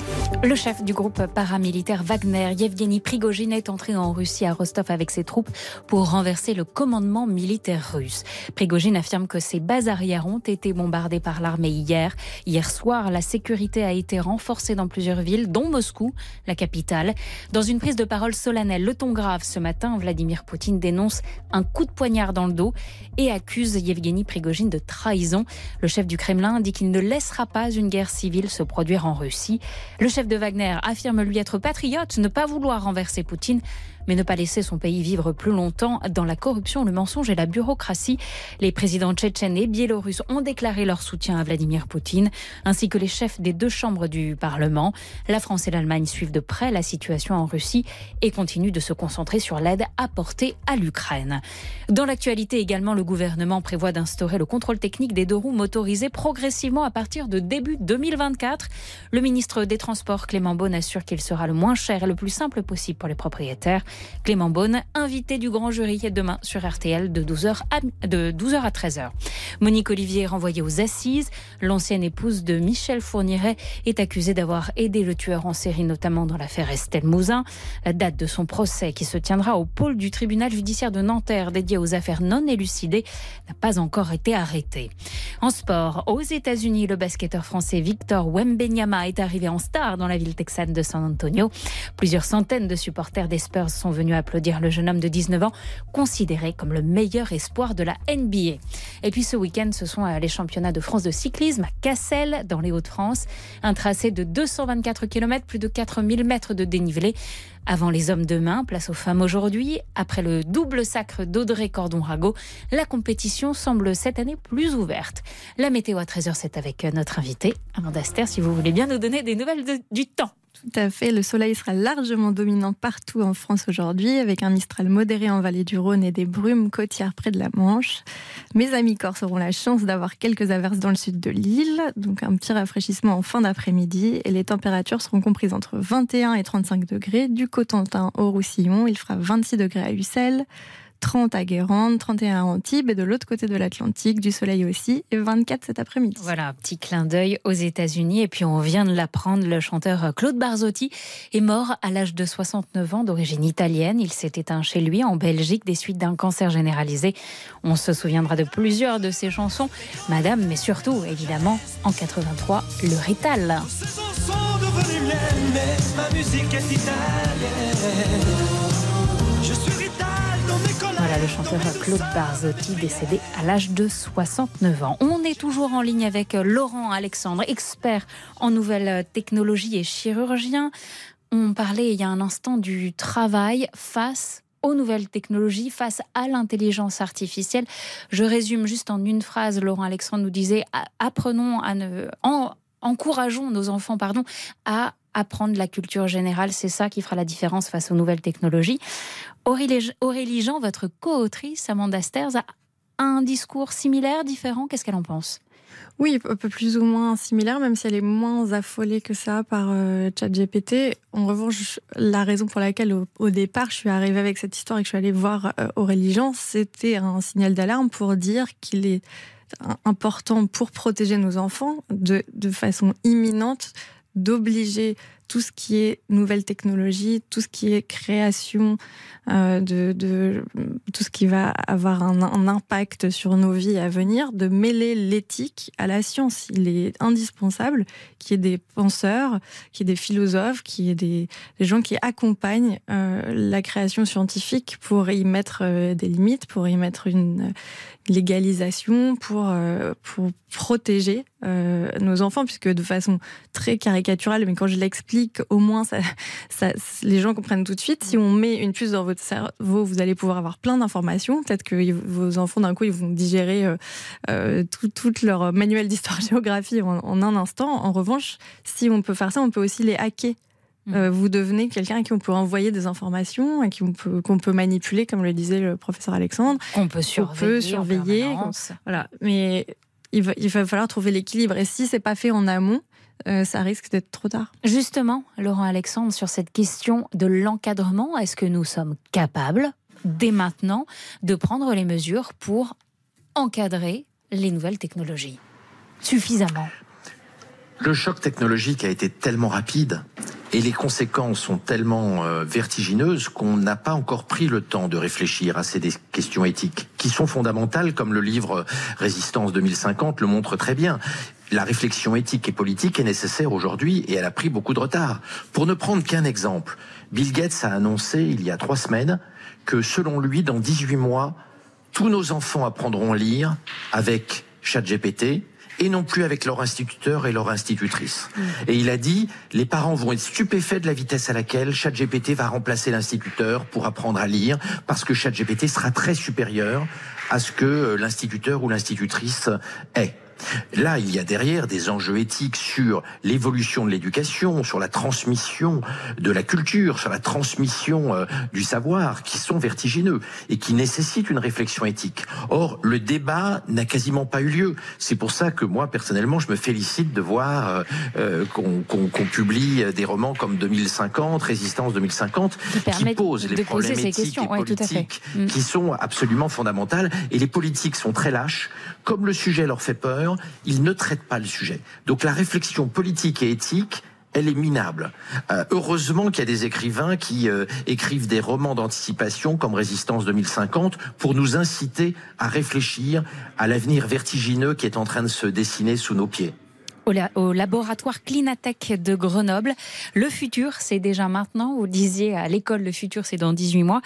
Le chef du groupe paramilitaire Wagner, Yevgeny Prigogine, est entré en Russie à Rostov avec ses troupes pour renverser le commandement militaire russe. Prigogine affirme que ses bases arrières ont été bombardées par l'armée hier. Hier soir, la sécurité a été renforcée dans plusieurs villes, dont Moscou, la capitale. Dans une prise de parole solennelle, le ton grave ce matin, Vladimir Poutine dénonce un coup de poignard dans le dos et accuse Yevgeny Prigogine de trahison. Le chef du Kremlin dit qu'il ne laissera pas une guerre civile se produire en Russie. Le chef de Wagner affirme lui être patriote, ne pas vouloir renverser Poutine mais ne pas laisser son pays vivre plus longtemps dans la corruption, le mensonge et la bureaucratie. Les présidents tchétchènes et biélorusses ont déclaré leur soutien à Vladimir Poutine, ainsi que les chefs des deux chambres du Parlement. La France et l'Allemagne suivent de près la situation en Russie et continuent de se concentrer sur l'aide apportée à l'Ukraine. Dans l'actualité également, le gouvernement prévoit d'instaurer le contrôle technique des deux roues motorisées progressivement à partir de début 2024. Le ministre des Transports, Clément Beaune, assure qu'il sera le moins cher et le plus simple possible pour les propriétaires. Clément Beaune, invité du grand jury demain sur RTL de 12h à, de 12h à 13h. Monique Olivier est renvoyée aux assises. L'ancienne épouse de Michel Fourniret est accusée d'avoir aidé le tueur en série, notamment dans l'affaire Estelle Mouzin. La date de son procès, qui se tiendra au pôle du tribunal judiciaire de Nanterre dédié aux affaires non élucidées, n'a pas encore été arrêtée. En sport, aux États-Unis, le basketteur français Victor Wembenyama est arrivé en star dans la ville texane de San Antonio. Plusieurs centaines de supporters des Spurs sont venus applaudir le jeune homme de 19 ans, considéré comme le meilleur espoir de la NBA. Et puis ce week-end, ce sont euh, les championnats de France de cyclisme à Cassel, dans les Hauts-de-France. Un tracé de 224 km, plus de 4000 mètres de dénivelé. Avant les hommes demain, place aux femmes aujourd'hui. Après le double sacre d'Audrey Cordon-Rago, la compétition semble cette année plus ouverte. La météo à 13h, c'est avec euh, notre invité, Amanda Aster, si vous voulez bien nous donner des nouvelles du temps. Tout à fait. Le soleil sera largement dominant partout en France aujourd'hui, avec un Mistral modéré en vallée du Rhône et des brumes côtières près de la Manche. Mes amis corses auront la chance d'avoir quelques averses dans le sud de l'île, donc un petit rafraîchissement en fin d'après-midi. Et les températures seront comprises entre 21 et 35 degrés. Du Cotentin au Roussillon, il fera 26 degrés à Ussel. 30 à Guérande, 31 à Antibes et de l'autre côté de l'Atlantique, du soleil aussi, et 24 cet après-midi. Voilà, un petit clin d'œil aux États-Unis. Et puis on vient de l'apprendre, le chanteur Claude Barzotti est mort à l'âge de 69 ans, d'origine italienne. Il s'est éteint chez lui en Belgique des suites d'un cancer généralisé. On se souviendra de plusieurs de ses chansons, Madame, mais surtout, évidemment, en 83, le Rital. ma musique est suis le chanteur Claude Barzotti, décédé à l'âge de 69 ans. On est toujours en ligne avec Laurent Alexandre, expert en nouvelles technologies et chirurgien. On parlait il y a un instant du travail face aux nouvelles technologies, face à l'intelligence artificielle. Je résume juste en une phrase. Laurent Alexandre nous disait apprenons à ne, encourageons nos enfants pardon, à apprendre la culture générale. C'est ça qui fera la différence face aux nouvelles technologies. Aurélie, Jean, votre co-autrice, Amanda Sters, a un discours similaire, différent. Qu'est-ce qu'elle en pense? Oui, un peu plus ou moins similaire, même si elle est moins affolée que ça par euh, ChatGPT. En revanche, la raison pour laquelle au, départ je suis arrivée avec cette histoire et que je suis allée voir euh, Aurélie Jean, c'était un signal d'alarme pour dire qu'il est important pour protéger nos enfants de, de façon imminente d'obliger tout ce qui est nouvelle technologie, tout ce qui est création, euh, de, tout ce qui va avoir un, impact sur nos vies à venir, de mêler l'éthique à la science. Il est indispensable qu'il y ait des penseurs, qu'il y ait des philosophes, qu'il y ait des, gens qui accompagnent euh, la création scientifique pour y mettre euh, des limites, pour y mettre une légalisation, pour, pour protéger nos enfants, puisque de façon très caricaturale, mais quand je l'explique, au moins ça, les gens comprennent tout de suite. Si on met une puce dans votre cerveau, vous allez pouvoir avoir plein d'informations. Peut-être que vos enfants, d'un coup, ils vont digérer euh, euh, tout, leur manuel d'histoire-géographie en, un instant. En revanche, si on peut faire ça, on peut aussi les hacker. Mmh. Euh, vous devenez quelqu'un à qui on peut envoyer des informations, à qui on peut, qu'on peut manipuler, comme le disait le professeur Alexandre. Qu'on peut surveiller. surveiller voilà. Mais il va, il va falloir trouver l'équilibre. Et si c'est pas fait en amont, euh, ça risque d'être trop tard. Justement, Laurent Alexandre, sur cette question de l'encadrement, est-ce que nous sommes capables, dès maintenant, de prendre les mesures pour encadrer les nouvelles technologies? Suffisamment Le choc technologique a été tellement rapide et les conséquences sont tellement euh, vertigineuses qu'on n'a pas encore pris le temps de réfléchir à ces questions éthiques qui sont fondamentales, comme le livre Résistance 2050 le montre très bien la réflexion éthique et politique est nécessaire aujourd'hui et elle a pris beaucoup de retard. Pour ne prendre qu'un exemple, Bill Gates a annoncé il y a trois semaines que selon lui, dans 18 mois, tous nos enfants apprendront à lire avec ChatGPT et non plus avec leur instituteur et leur institutrice. Mm. Et il a dit, les parents vont être stupéfaits de la vitesse à laquelle ChatGPT va remplacer l'instituteur pour apprendre à lire, parce que ChatGPT sera très supérieur à ce que l'instituteur ou l'institutrice est. Là, il y a derrière des enjeux éthiques sur l'évolution de l'éducation, sur la transmission de la culture, sur la transmission euh, du savoir, qui sont vertigineux et qui nécessitent une réflexion éthique. Or, le débat n'a quasiment pas eu lieu. C'est pour ça que moi, personnellement, je me félicite de voir euh, euh, qu'on publie des romans comme 2050, Résistance 2050, qui posent les problématiques politiques mm. qui sont absolument fondamentales. Et les politiques sont très lâches. Comme le sujet leur fait peur, ils ne traitent pas le sujet. Donc la réflexion politique et éthique, elle est minable. Euh, heureusement qu'il y a des écrivains qui euh, écrivent des romans d'anticipation comme Résistance 2050 pour nous inciter à réfléchir à l'avenir vertigineux qui est en train de se dessiner sous nos pieds au, laboratoire Clinatech de Grenoble. Le futur, c'est déjà maintenant. Vous disiez à l'école, le futur, c'est dans 18 mois.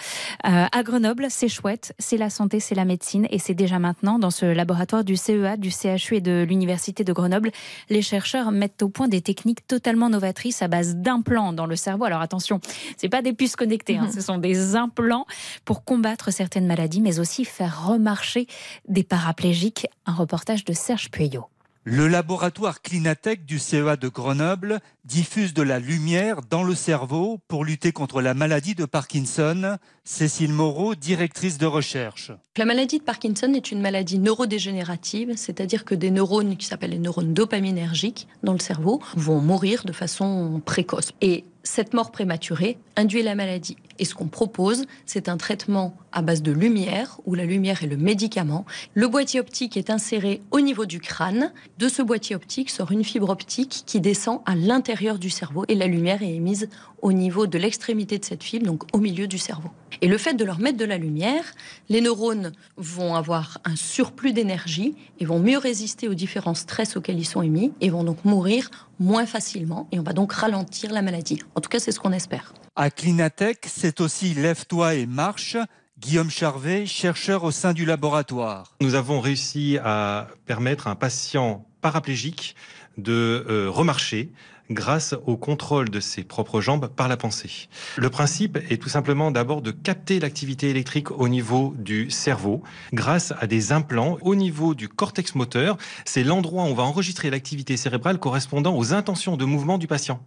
Euh, à Grenoble, c'est chouette. C'est la santé, c'est la médecine. Et c'est déjà maintenant dans ce laboratoire du CEA, du CHU et de l'Université de Grenoble. Les chercheurs mettent au point des techniques totalement novatrices à base d'implants dans le cerveau. Alors attention, c'est pas des puces connectées, hein. ce sont des implants pour combattre certaines maladies, mais aussi faire remarcher des paraplégiques. Un reportage de Serge Pueyo. Le laboratoire Clinatech du CEA de Grenoble diffuse de la lumière dans le cerveau pour lutter contre la maladie de Parkinson. Cécile Moreau, directrice de recherche. La maladie de Parkinson est une maladie neurodégénérative, c'est-à-dire que des neurones qui s'appellent les neurones dopaminergiques dans le cerveau vont mourir de façon précoce. Et cette mort prématurée induit la maladie. Et ce qu'on propose, c'est un traitement à base de lumière, où la lumière est le médicament. Le boîtier optique est inséré au niveau du crâne. De ce boîtier optique sort une fibre optique qui descend à l'intérieur du cerveau et la lumière est émise au niveau de l'extrémité de cette fibre, donc au milieu du cerveau. Et le fait de leur mettre de la lumière, les neurones vont avoir un surplus d'énergie et vont mieux résister aux différents stress auxquels ils sont émis et vont donc mourir moins facilement et on va donc ralentir la maladie. En tout cas, c'est ce qu'on espère. À Clinatech, c'est aussi Lève-toi et marche. Guillaume Charvet, chercheur au sein du laboratoire. Nous avons réussi à permettre à un patient paraplégique de euh, remarcher grâce au contrôle de ses propres jambes par la pensée. Le principe est tout simplement d'abord de capter l'activité électrique au niveau du cerveau grâce à des implants au niveau du cortex moteur. C'est l'endroit où on va enregistrer l'activité cérébrale correspondant aux intentions de mouvement du patient.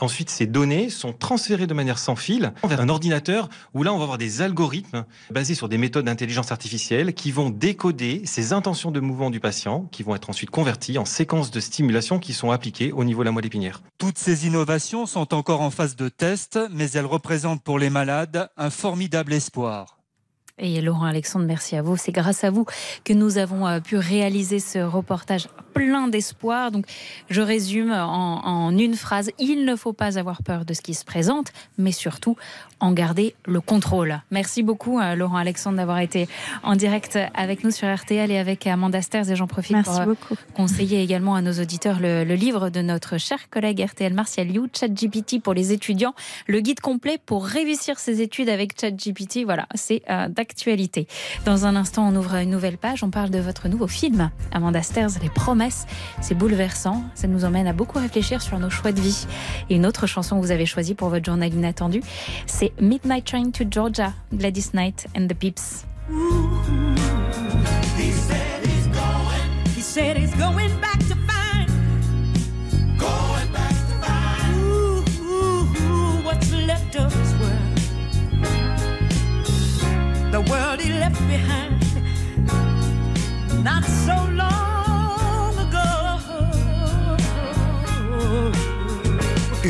Ensuite, ces données sont transférées de manière sans fil vers un ordinateur où là, on va avoir des algorithmes basés sur des méthodes d'intelligence artificielle qui vont décoder ces intentions de mouvement du patient, qui vont être ensuite converties en séquences de stimulation qui sont appliquées au niveau de la moelle épinière. Toutes ces innovations sont encore en phase de test, mais elles représentent pour les malades un formidable espoir. Et Laurent Alexandre, merci à vous. C'est grâce à vous que nous avons euh, pu réaliser ce reportage plein d'espoir. Donc, je résume en, une phrase. Il ne faut pas avoir peur de ce qui se présente, mais surtout en garder le contrôle. Merci beaucoup, euh, Laurent Alexandre, d'avoir été en direct avec nous sur RTL et avec Amanda Sters. Et j'en profite pour euh, conseiller également à nos auditeurs le, livre de notre cher collègue RTL Martial You, ChatGPT pour les étudiants, le guide complet pour réussir ses études avec ChatGPT. Voilà, c'est d'accord actualité. Dans un instant, on ouvre une nouvelle page. On parle de votre nouveau film, Amanda Sters, Les Promesses. C'est bouleversant. Ça nous emmène à beaucoup réfléchir sur nos choix de vie. Et une autre chanson que vous avez choisie pour votre journal inattendu, c'est c'est Midnight Train to Georgia, Gladys Knight and the Peeps. Ooh, he said he's going. He said he's going.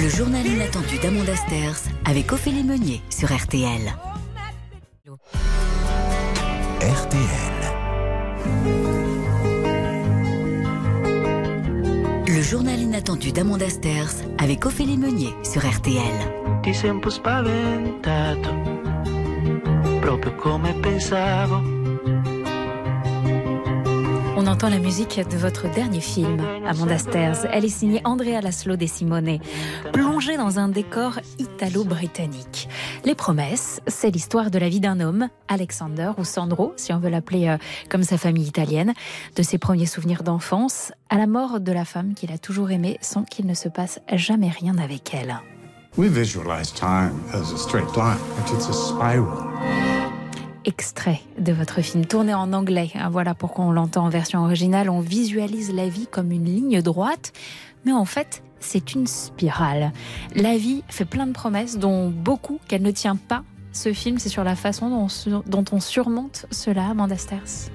Le journal inattendu d'Amanda Sters avec Ophélie Meunier sur RTL. RTL. Le journal inattendu d'Amanda Sters avec Ophélie Meunier sur RTL. Ti sempre spaventato on entend la musique de votre dernier film, Amanda Stairs. Elle est signée Andrea Laszlo De Simone, plongée dans un décor italo-britannique. Les promesses, c'est l'histoire de la vie d'un homme, Alexander ou Sandro, si on veut l'appeler euh, comme sa famille italienne, de ses premiers souvenirs d'enfance à la mort de la femme qu'il a toujours aimée sans qu'il ne se passe jamais rien avec elle. We visualize time as a straight line, but it's a spiral. Extrait de votre film, tourné en anglais. Hein, voilà pourquoi on l'entend en version originale. On visualise la vie comme une ligne droite, mais en fait, c'est une spirale. La vie fait plein de promesses, dont beaucoup qu'elle ne tient pas. Ce film, c'est sur la façon dont, on surmonte cela, Amanda Sters.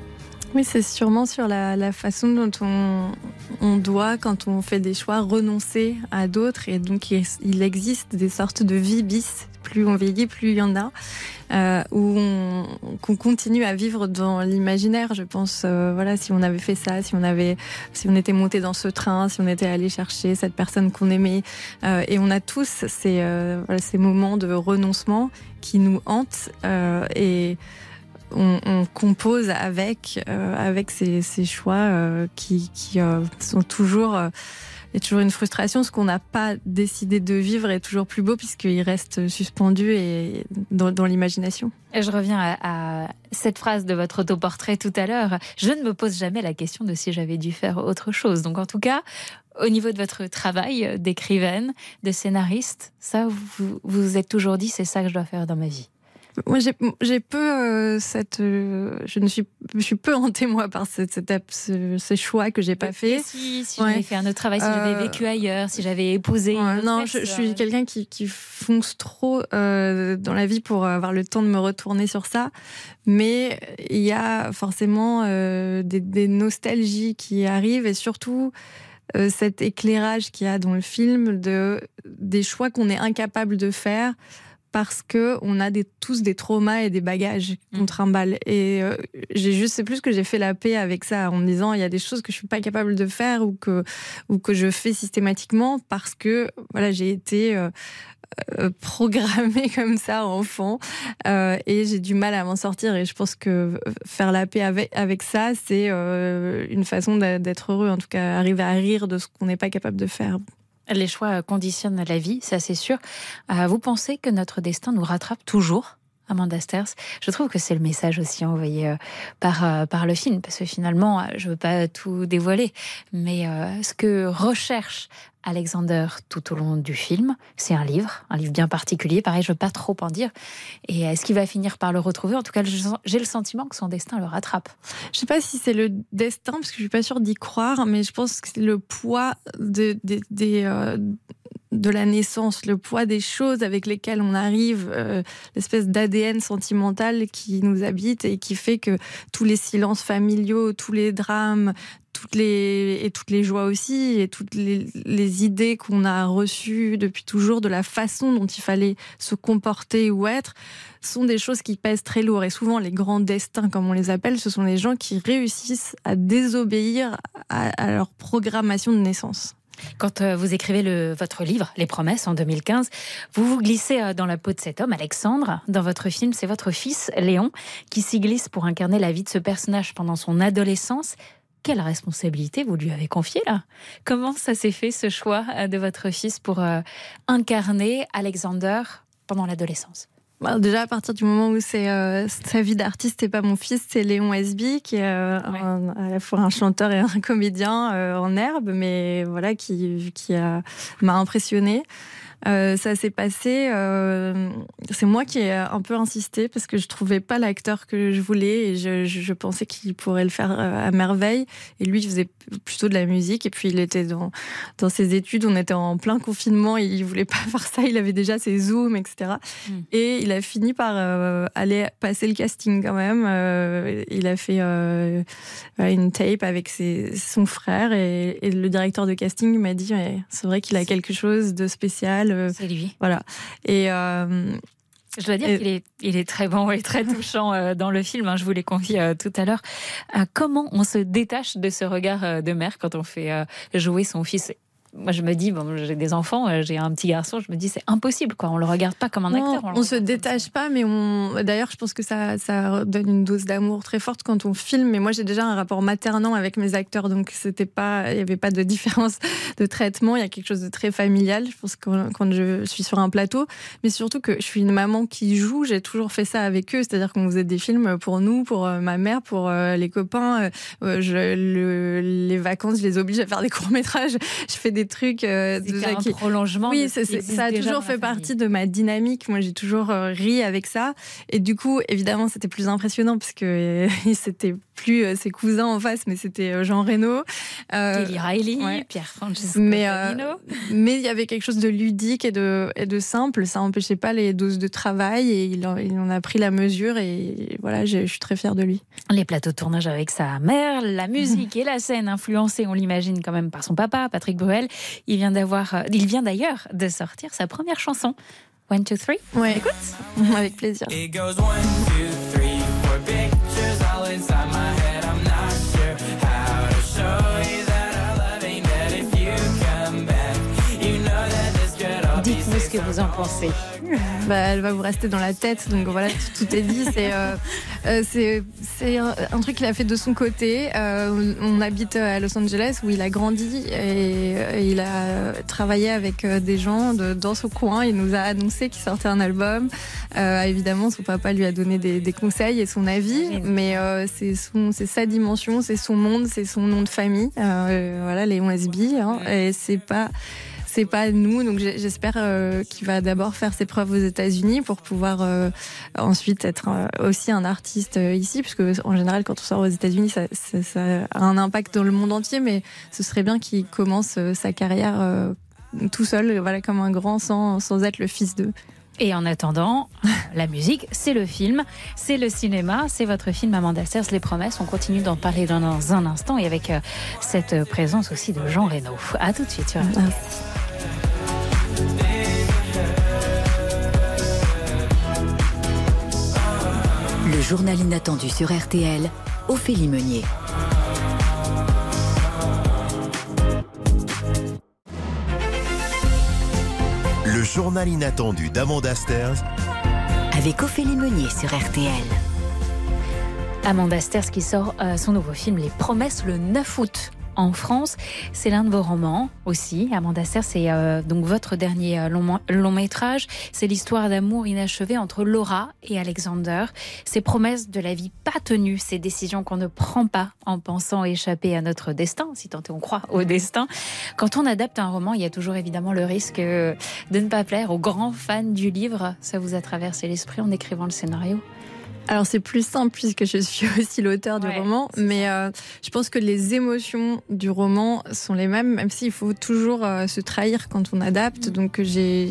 Oui, c'est sûrement sur la, façon dont on, doit, quand on fait des choix, renoncer à d'autres. Et donc, il, existe des sortes de vies bis. Plus on vieillit, plus il y en a. Euh, où on, qu'on continue à vivre dans l'imaginaire. Je pense, euh, voilà, si on avait fait ça, si on avait, si on était monté dans ce train, si on était allé chercher cette personne qu'on aimait, euh, et on a tous ces, euh, ces moments de renoncement qui nous hantent et on, compose avec, avec ces, choix qui, sont toujours. Y a toujours une frustration. Ce qu'on n'a pas décidé de vivre est toujours plus beau puisqu'il reste suspendu et dans, l'imagination. Et je reviens à, cette phrase de votre autoportrait tout à l'heure. Je ne me pose jamais la question de si j'avais dû faire autre chose. Donc en tout cas, au niveau de votre travail d'écrivaine, de scénariste, ça, vous vous êtes toujours dit, c'est ça que je dois faire dans ma vie. Moi, j'ai peu euh, cette. Euh, je ne suis, je suis peu hantée moi par cette, cette ce, ces choix que j'ai pas fait. Si, si j'avais fait un autre travail, si j'avais euh, vécu ailleurs, si j'avais épousé. non, je, suis quelqu'un qui, qui, fonce trop dans la vie pour avoir le temps de me retourner sur ça. Mais il y a forcément des, des, nostalgies qui arrivent et surtout cet éclairage qu'il y a dans le film de des choix qu'on est incapable de faire parce que on a des, tous des traumas et des bagages qu'on mm. trimballe. Et euh, j'ai juste, c'est plus que j'ai fait la paix avec ça en me disant il y a des choses que je suis pas capable de faire ou que ou que je fais systématiquement parce que voilà j'ai été euh, euh, programmée comme ça enfant et j'ai du mal à m'en sortir et je pense que faire la paix avec avec ça c'est une façon d'être heureux en tout cas arriver à rire de ce qu'on n'est pas capable de faire. Les choix conditionnent la vie, ça c'est sûr. Euh, vous pensez que notre destin nous rattrape toujours Amanda Sters? Je trouve que c'est le message aussi envoyé euh, par, euh, par le film, parce que finalement, je ne veux pas tout dévoiler, mais ce que recherche Alexander tout au long du film. C'est un livre, un livre bien particulier. Pareil, je ne veux pas trop en dire. Et est-ce qu'il va finir par le retrouver? En tout cas, j'ai le sentiment que son destin le rattrape. Je ne sais pas si c'est le destin, parce que je suis pas sûre d'y croire, mais je pense que c'est le poids de, euh, de la naissance, le poids des choses avec lesquelles on arrive, euh, l'espèce d'ADN sentimental qui nous habite et qui fait que tous les silences familiaux, tous les drames, toutes les et toutes les joies aussi et toutes les, idées qu'on a reçues depuis toujours de la façon dont il fallait se comporter ou être sont des choses qui pèsent très lourd et souvent les grands destins comme on les appelle ce sont les gens qui réussissent à désobéir à leur programmation de naissance. Quand euh, vous écrivez votre livre, Les promesses, en 2015, vous vous glissez euh, dans la peau de cet homme, Alexandre. Dans votre film, c'est votre fils, Léon, qui s'y glisse pour incarner la vie de ce personnage pendant son adolescence. Quelle responsabilité vous lui avez confiée là? Comment ça s'est fait ce choix euh, de votre fils pour incarner Alexander pendant l'adolescence? Bah, déjà, à partir du moment où c'est euh, sa vie d'artiste et pas mon fils, c'est Léon Esby, qui est à la fois un chanteur et un comédien en herbe, mais voilà, qui, qui m'a impressionné. Euh, ça s'est passé. Euh, c'est moi qui ai un peu insisté parce que je trouvais pas l'acteur que je voulais et je, je pensais qu'il pourrait le faire euh, à merveille. Et lui, il faisait plutôt de la musique et puis il était dans dans ses études. On était en plein confinement. Et il voulait pas faire ça. Il avait déjà ses zooms, etc. Mm. Et il a fini par aller passer le casting quand même. il a fait une tape avec ses, son frère et, et, le directeur de casting m'a dit c'est vrai qu'il a quelque chose de spécial c'est lui. Voilà. Et. Euh, je dois dire qu'il est, il est très bon et très touchant euh, dans le film. Hein, je vous l'ai confié euh, tout à l'heure. comment on se détache de ce regard de mère quand on fait jouer son fils? Moi je me dis bon j'ai des enfants euh, j'ai un petit garçon je me dis c'est impossible quoi. On le regarde pas comme un acteur on, se détache pas mais on d'ailleurs je pense que ça ça donne une dose d'amour très forte quand on filme. Mais moi j'ai déjà un rapport maternant avec mes acteurs donc c'était pas il y avait pas de différence de traitement. Il y a quelque chose de très familial je pense que quand je suis sur un plateau. Mais surtout que je suis une maman qui joue j'ai toujours fait ça avec eux. C'est-à-dire qu'on faisait des films pour nous pour euh, ma mère pour euh, les copains. Je, les vacances je les oblige à faire des courts métrages je fais des des trucs. Euh, un prolongement. Oui, ça a toujours fait partie de ma dynamique. Moi, j'ai toujours ri avec ça. Et du coup, évidemment, c'était plus impressionnant parce que c'était plus ses cousins en face, mais c'était Jean Reno. Kelly Riley, Pierre Francesco. Mais mais il y avait quelque chose de ludique et de, et de simple. Ça n'empêchait pas les doses de travail et il en, il en a pris la mesure. Et voilà, je suis très fière de lui. Les plateaux de tournage avec sa mère, la musique et la scène influencée, on l'imagine quand même par son papa, Patrick Bruel. Il vient d'avoir, euh, il vient d'ailleurs de sortir sa première chanson. One, two, three. Ouais. Écoute. Avec plaisir. Que vous en pensez bah, Elle va vous rester dans la tête, donc voilà, tout, est dit. C'est euh, euh, c'est un truc qu'il a fait de son côté. Euh, on habite à Los Angeles où il a grandi et, il a travaillé avec des gens de, dans son coin. Il nous a annoncé qu'il sortait un album. évidemment, son papa lui a donné des, des conseils et son avis, mais c'est sa dimension, c'est son monde, c'est son nom de famille. voilà, Léon SB. Hein, et c'est pas c'est pas nous. Donc j'espère euh, qu'il va d'abord faire ses preuves aux États-Unis pour pouvoir euh, ensuite être euh, aussi un artiste ici, puisque en général quand on sort aux États-Unis, ça, a un impact dans le monde entier. Mais ce serait bien qu'il commence sa carrière tout seul, voilà comme un grand sans, sans être le fils d'eux. Et en attendant, la musique, c'est le film, c'est le cinéma, c'est votre film Amanda Sers, Les Promesses. On continue d'en parler dans un instant et avec cette présence aussi de Jean Reno. À tout de suite sur le journal inattendu sur RTL, Ophélie Meunier. Le journal inattendu d'Amanda Sters avec Ophélie Meunier sur RTL. Amanda Sters qui sort euh, son nouveau film Les Promesses le 9 août en France. C'est l'un de vos romans aussi. Amanda Serre, c'est euh, donc votre dernier euh, long, métrage. C'est l'histoire d'amour inachevé entre Laura et Alexander. Ces promesses de la vie pas tenues, ces décisions qu'on ne prend pas en pensant échapper à notre destin, si tant est on croit au destin. Quand on adapte un roman, il y a toujours évidemment le risque de ne pas plaire aux grands fans du livre. Ça vous a traversé l'esprit en écrivant le scénario? Alors c'est plus simple puisque je suis aussi l'auteur du roman, mais euh, je pense que les émotions du roman sont les mêmes, même s'il faut toujours euh, se trahir quand on adapte. Mm. Donc j'ai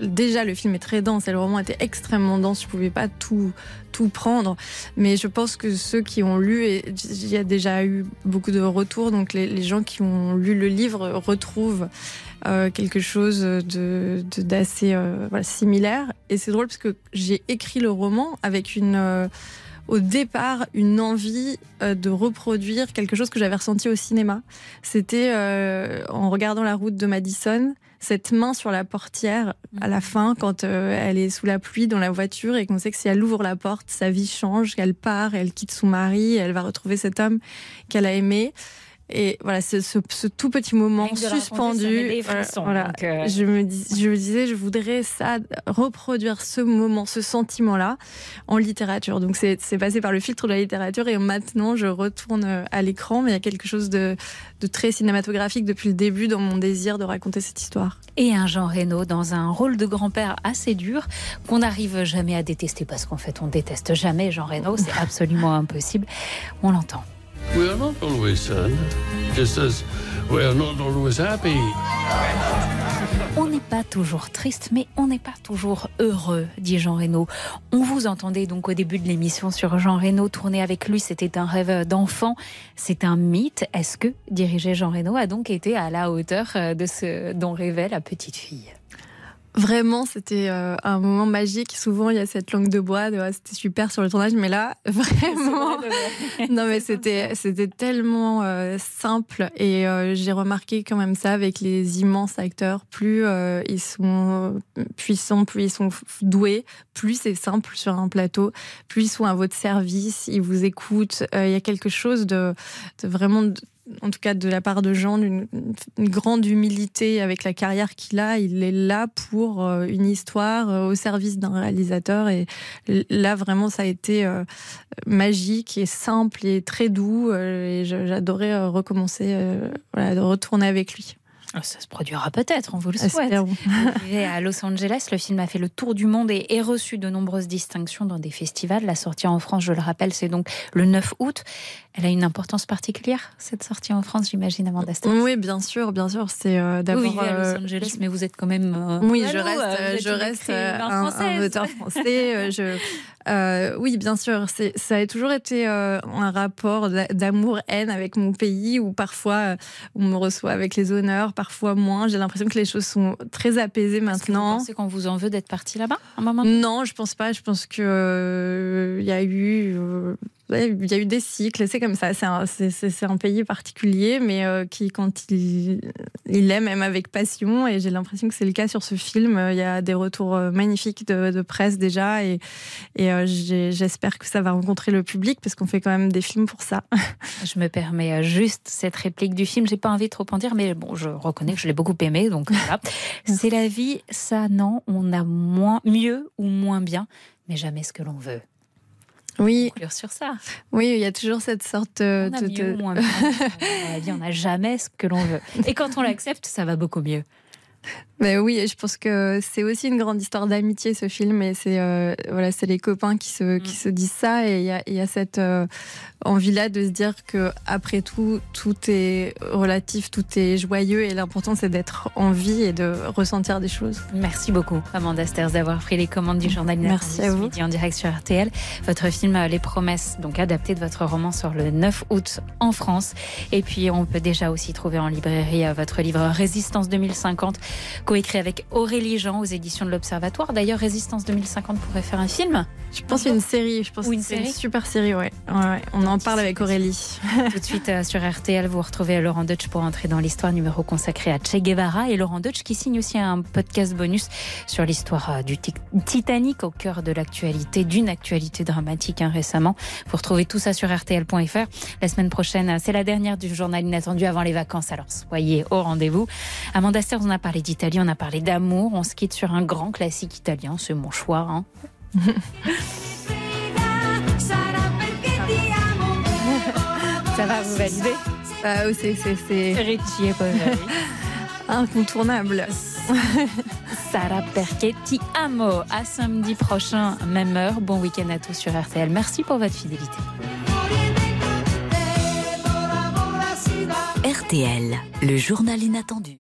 déjà le film est très dense et le roman était extrêmement dense. Je pouvais pas tout tout prendre, mais je pense que ceux qui ont lu et il y a déjà eu beaucoup de retours, donc les, gens qui ont lu le livre retrouvent euh, quelque chose de d'assez euh, similaire. Et c'est drôle parce que j'ai écrit le roman avec une euh, au départ une envie de reproduire quelque chose que j'avais ressenti au cinéma. C'était en regardant la route de Madison, cette main sur la portière à la fin quand elle est sous la pluie dans la voiture et qu'on sait que si elle ouvre la porte, sa vie change, qu'elle part, elle quitte son mari, elle va retrouver cet homme qu'elle a aimé. Et voilà, ce, ce, tout petit moment suspendu. voilà, euh, je, me dis, je me disais, je voudrais ça, reproduire ce moment, ce sentiment-là en littérature. Donc c'est passé par le filtre de la littérature et maintenant je retourne euh, à l'écran, mais il y a quelque chose de, de, très cinématographique depuis le début dans mon désir de raconter cette histoire. Et un Jean Reno dans un rôle de grand-père assez dur qu'on n'arrive jamais à détester parce qu'en fait on déteste jamais Jean Reno, c'est absolument impossible. On l'entend. We are not always sad, just as we are not always happy. On n'est pas toujours triste, mais on n'est pas toujours heureux, dit Jean Reno. On vous entendait donc au début de l'émission sur Jean Reno. Tourner avec lui, c'était un rêve d'enfant. C'est un mythe. Est-ce que diriger Jean Reno a donc été à la hauteur de ce dont rêvait la petite fille? Vraiment, c'était euh, un moment magique. Souvent, il y a cette langue de bois, c'était super sur le tournage, mais là, vraiment, non mais c'était c'était tellement euh, simple et euh, j'ai remarqué quand même ça avec les immenses acteurs. Plus ils sont puissants, plus ils sont doués, plus c'est simple sur un plateau, plus ils sont à votre service, ils vous écoutent. Il y a quelque chose de, de vraiment en tout cas de la part de Jean, d'une grande humilité avec la carrière qu'il a. Il est là pour euh, une histoire euh, au service d'un réalisateur. Et là, vraiment, ça a été euh, magique et simple et très doux. Et j'adorais recommencer, voilà, de retourner avec lui. Oh, ça se produira peut-être, on vous le souhaite. Vivez à Los Angeles, le film a fait le tour du monde et, est reçu de nombreuses distinctions dans des festivals. La sortie en France, je le rappelle, c'est donc le 9 août. Elle a une importance particulière, cette sortie en France, j'imagine, Amanda Stars Oui, bien sûr, bien sûr. C'est euh, d'abord. Vivez à Los euh, Angeles, mais vous êtes quand même. Euh, oui, je reste, je reste un, un, auteur français. je, euh, oui, bien sûr. Ça a toujours été euh, un rapport d'amour-haine avec mon pays où parfois euh, on me reçoit avec les honneurs, parfois moins. J'ai l'impression que les choses sont très apaisées maintenant. Pensez qu'on vous en veut d'être parti là-bas un moment Non, je pense pas. Je pense que il y a eu il y a eu des cycles, c'est comme ça. C'est un, un, pays particulier, mais euh, qui, quand il, il aime, même avec passion. Et j'ai l'impression que c'est le cas sur ce film. Il y a des retours euh, magnifiques de, presse déjà. Et, et euh, j'espère que ça va rencontrer le public, parce qu'on fait quand même des films pour ça. Je me permets juste cette réplique du film. J'ai pas envie de trop en dire, mais bon, je reconnais que je l'ai beaucoup aimé. Donc voilà. c'est la vie, ça, non. On a moins, mieux ou moins bien, mais jamais ce que l'on veut. Oui. sur ça. Oui, il y a toujours cette sorte on a de. Moins on n'a jamais ce que l'on veut. Et quand on l'accepte, ça va beaucoup mieux. Mais oui, je pense que c'est aussi une grande histoire d'amitié ce film et c'est euh, voilà, c'est les copains qui se qui mm. se disent ça et il y a, cette euh, envie là de se dire que après tout tout est relatif, tout est joyeux et l'important c'est d'être en vie et de ressentir des choses. Merci beaucoup Amanda Sters d'avoir pris les commandes du journal Merci à vous. en direct sur RTL. Votre film euh, Les Promesses, donc adapté de votre roman sur le 9 août en France et puis on peut déjà aussi trouver en librairie votre livre Résistance 2050 écrit avec Aurélie Jean aux éditions de l'Observatoire. D'ailleurs, Résistance 2050 pourrait faire un film. Je pense une série. Je pense Ou une série. Une super série, ouais. On en parle avec Aurélie. Tout de suite euh, sur RTL, vous retrouvez Laurent Deutsch pour entrer dans l'histoire numéro consacré à Che Guevara et Laurent Deutsch qui signe aussi un podcast bonus sur l'histoire euh, du Titanic au cœur de l'actualité, d'une actualité dramatique hein, récemment. Vous retrouvez tout ça sur RTL.fr. La semaine prochaine, euh, c'est la dernière du journal inattendu avant les vacances. Alors soyez au rendez-vous. Amanda Sters, on a parlé d'Italie on a parlé d'amour, on se quitte sur un grand classique italien, c'est mon choix. Hein. Ça va, vous valider ah, C'est Ricci et Incontournable. Sara perché ti amo. À samedi prochain, même heure. Bon week-end à tous sur RTL. Merci pour votre fidélité. RTL, le journal inattendu.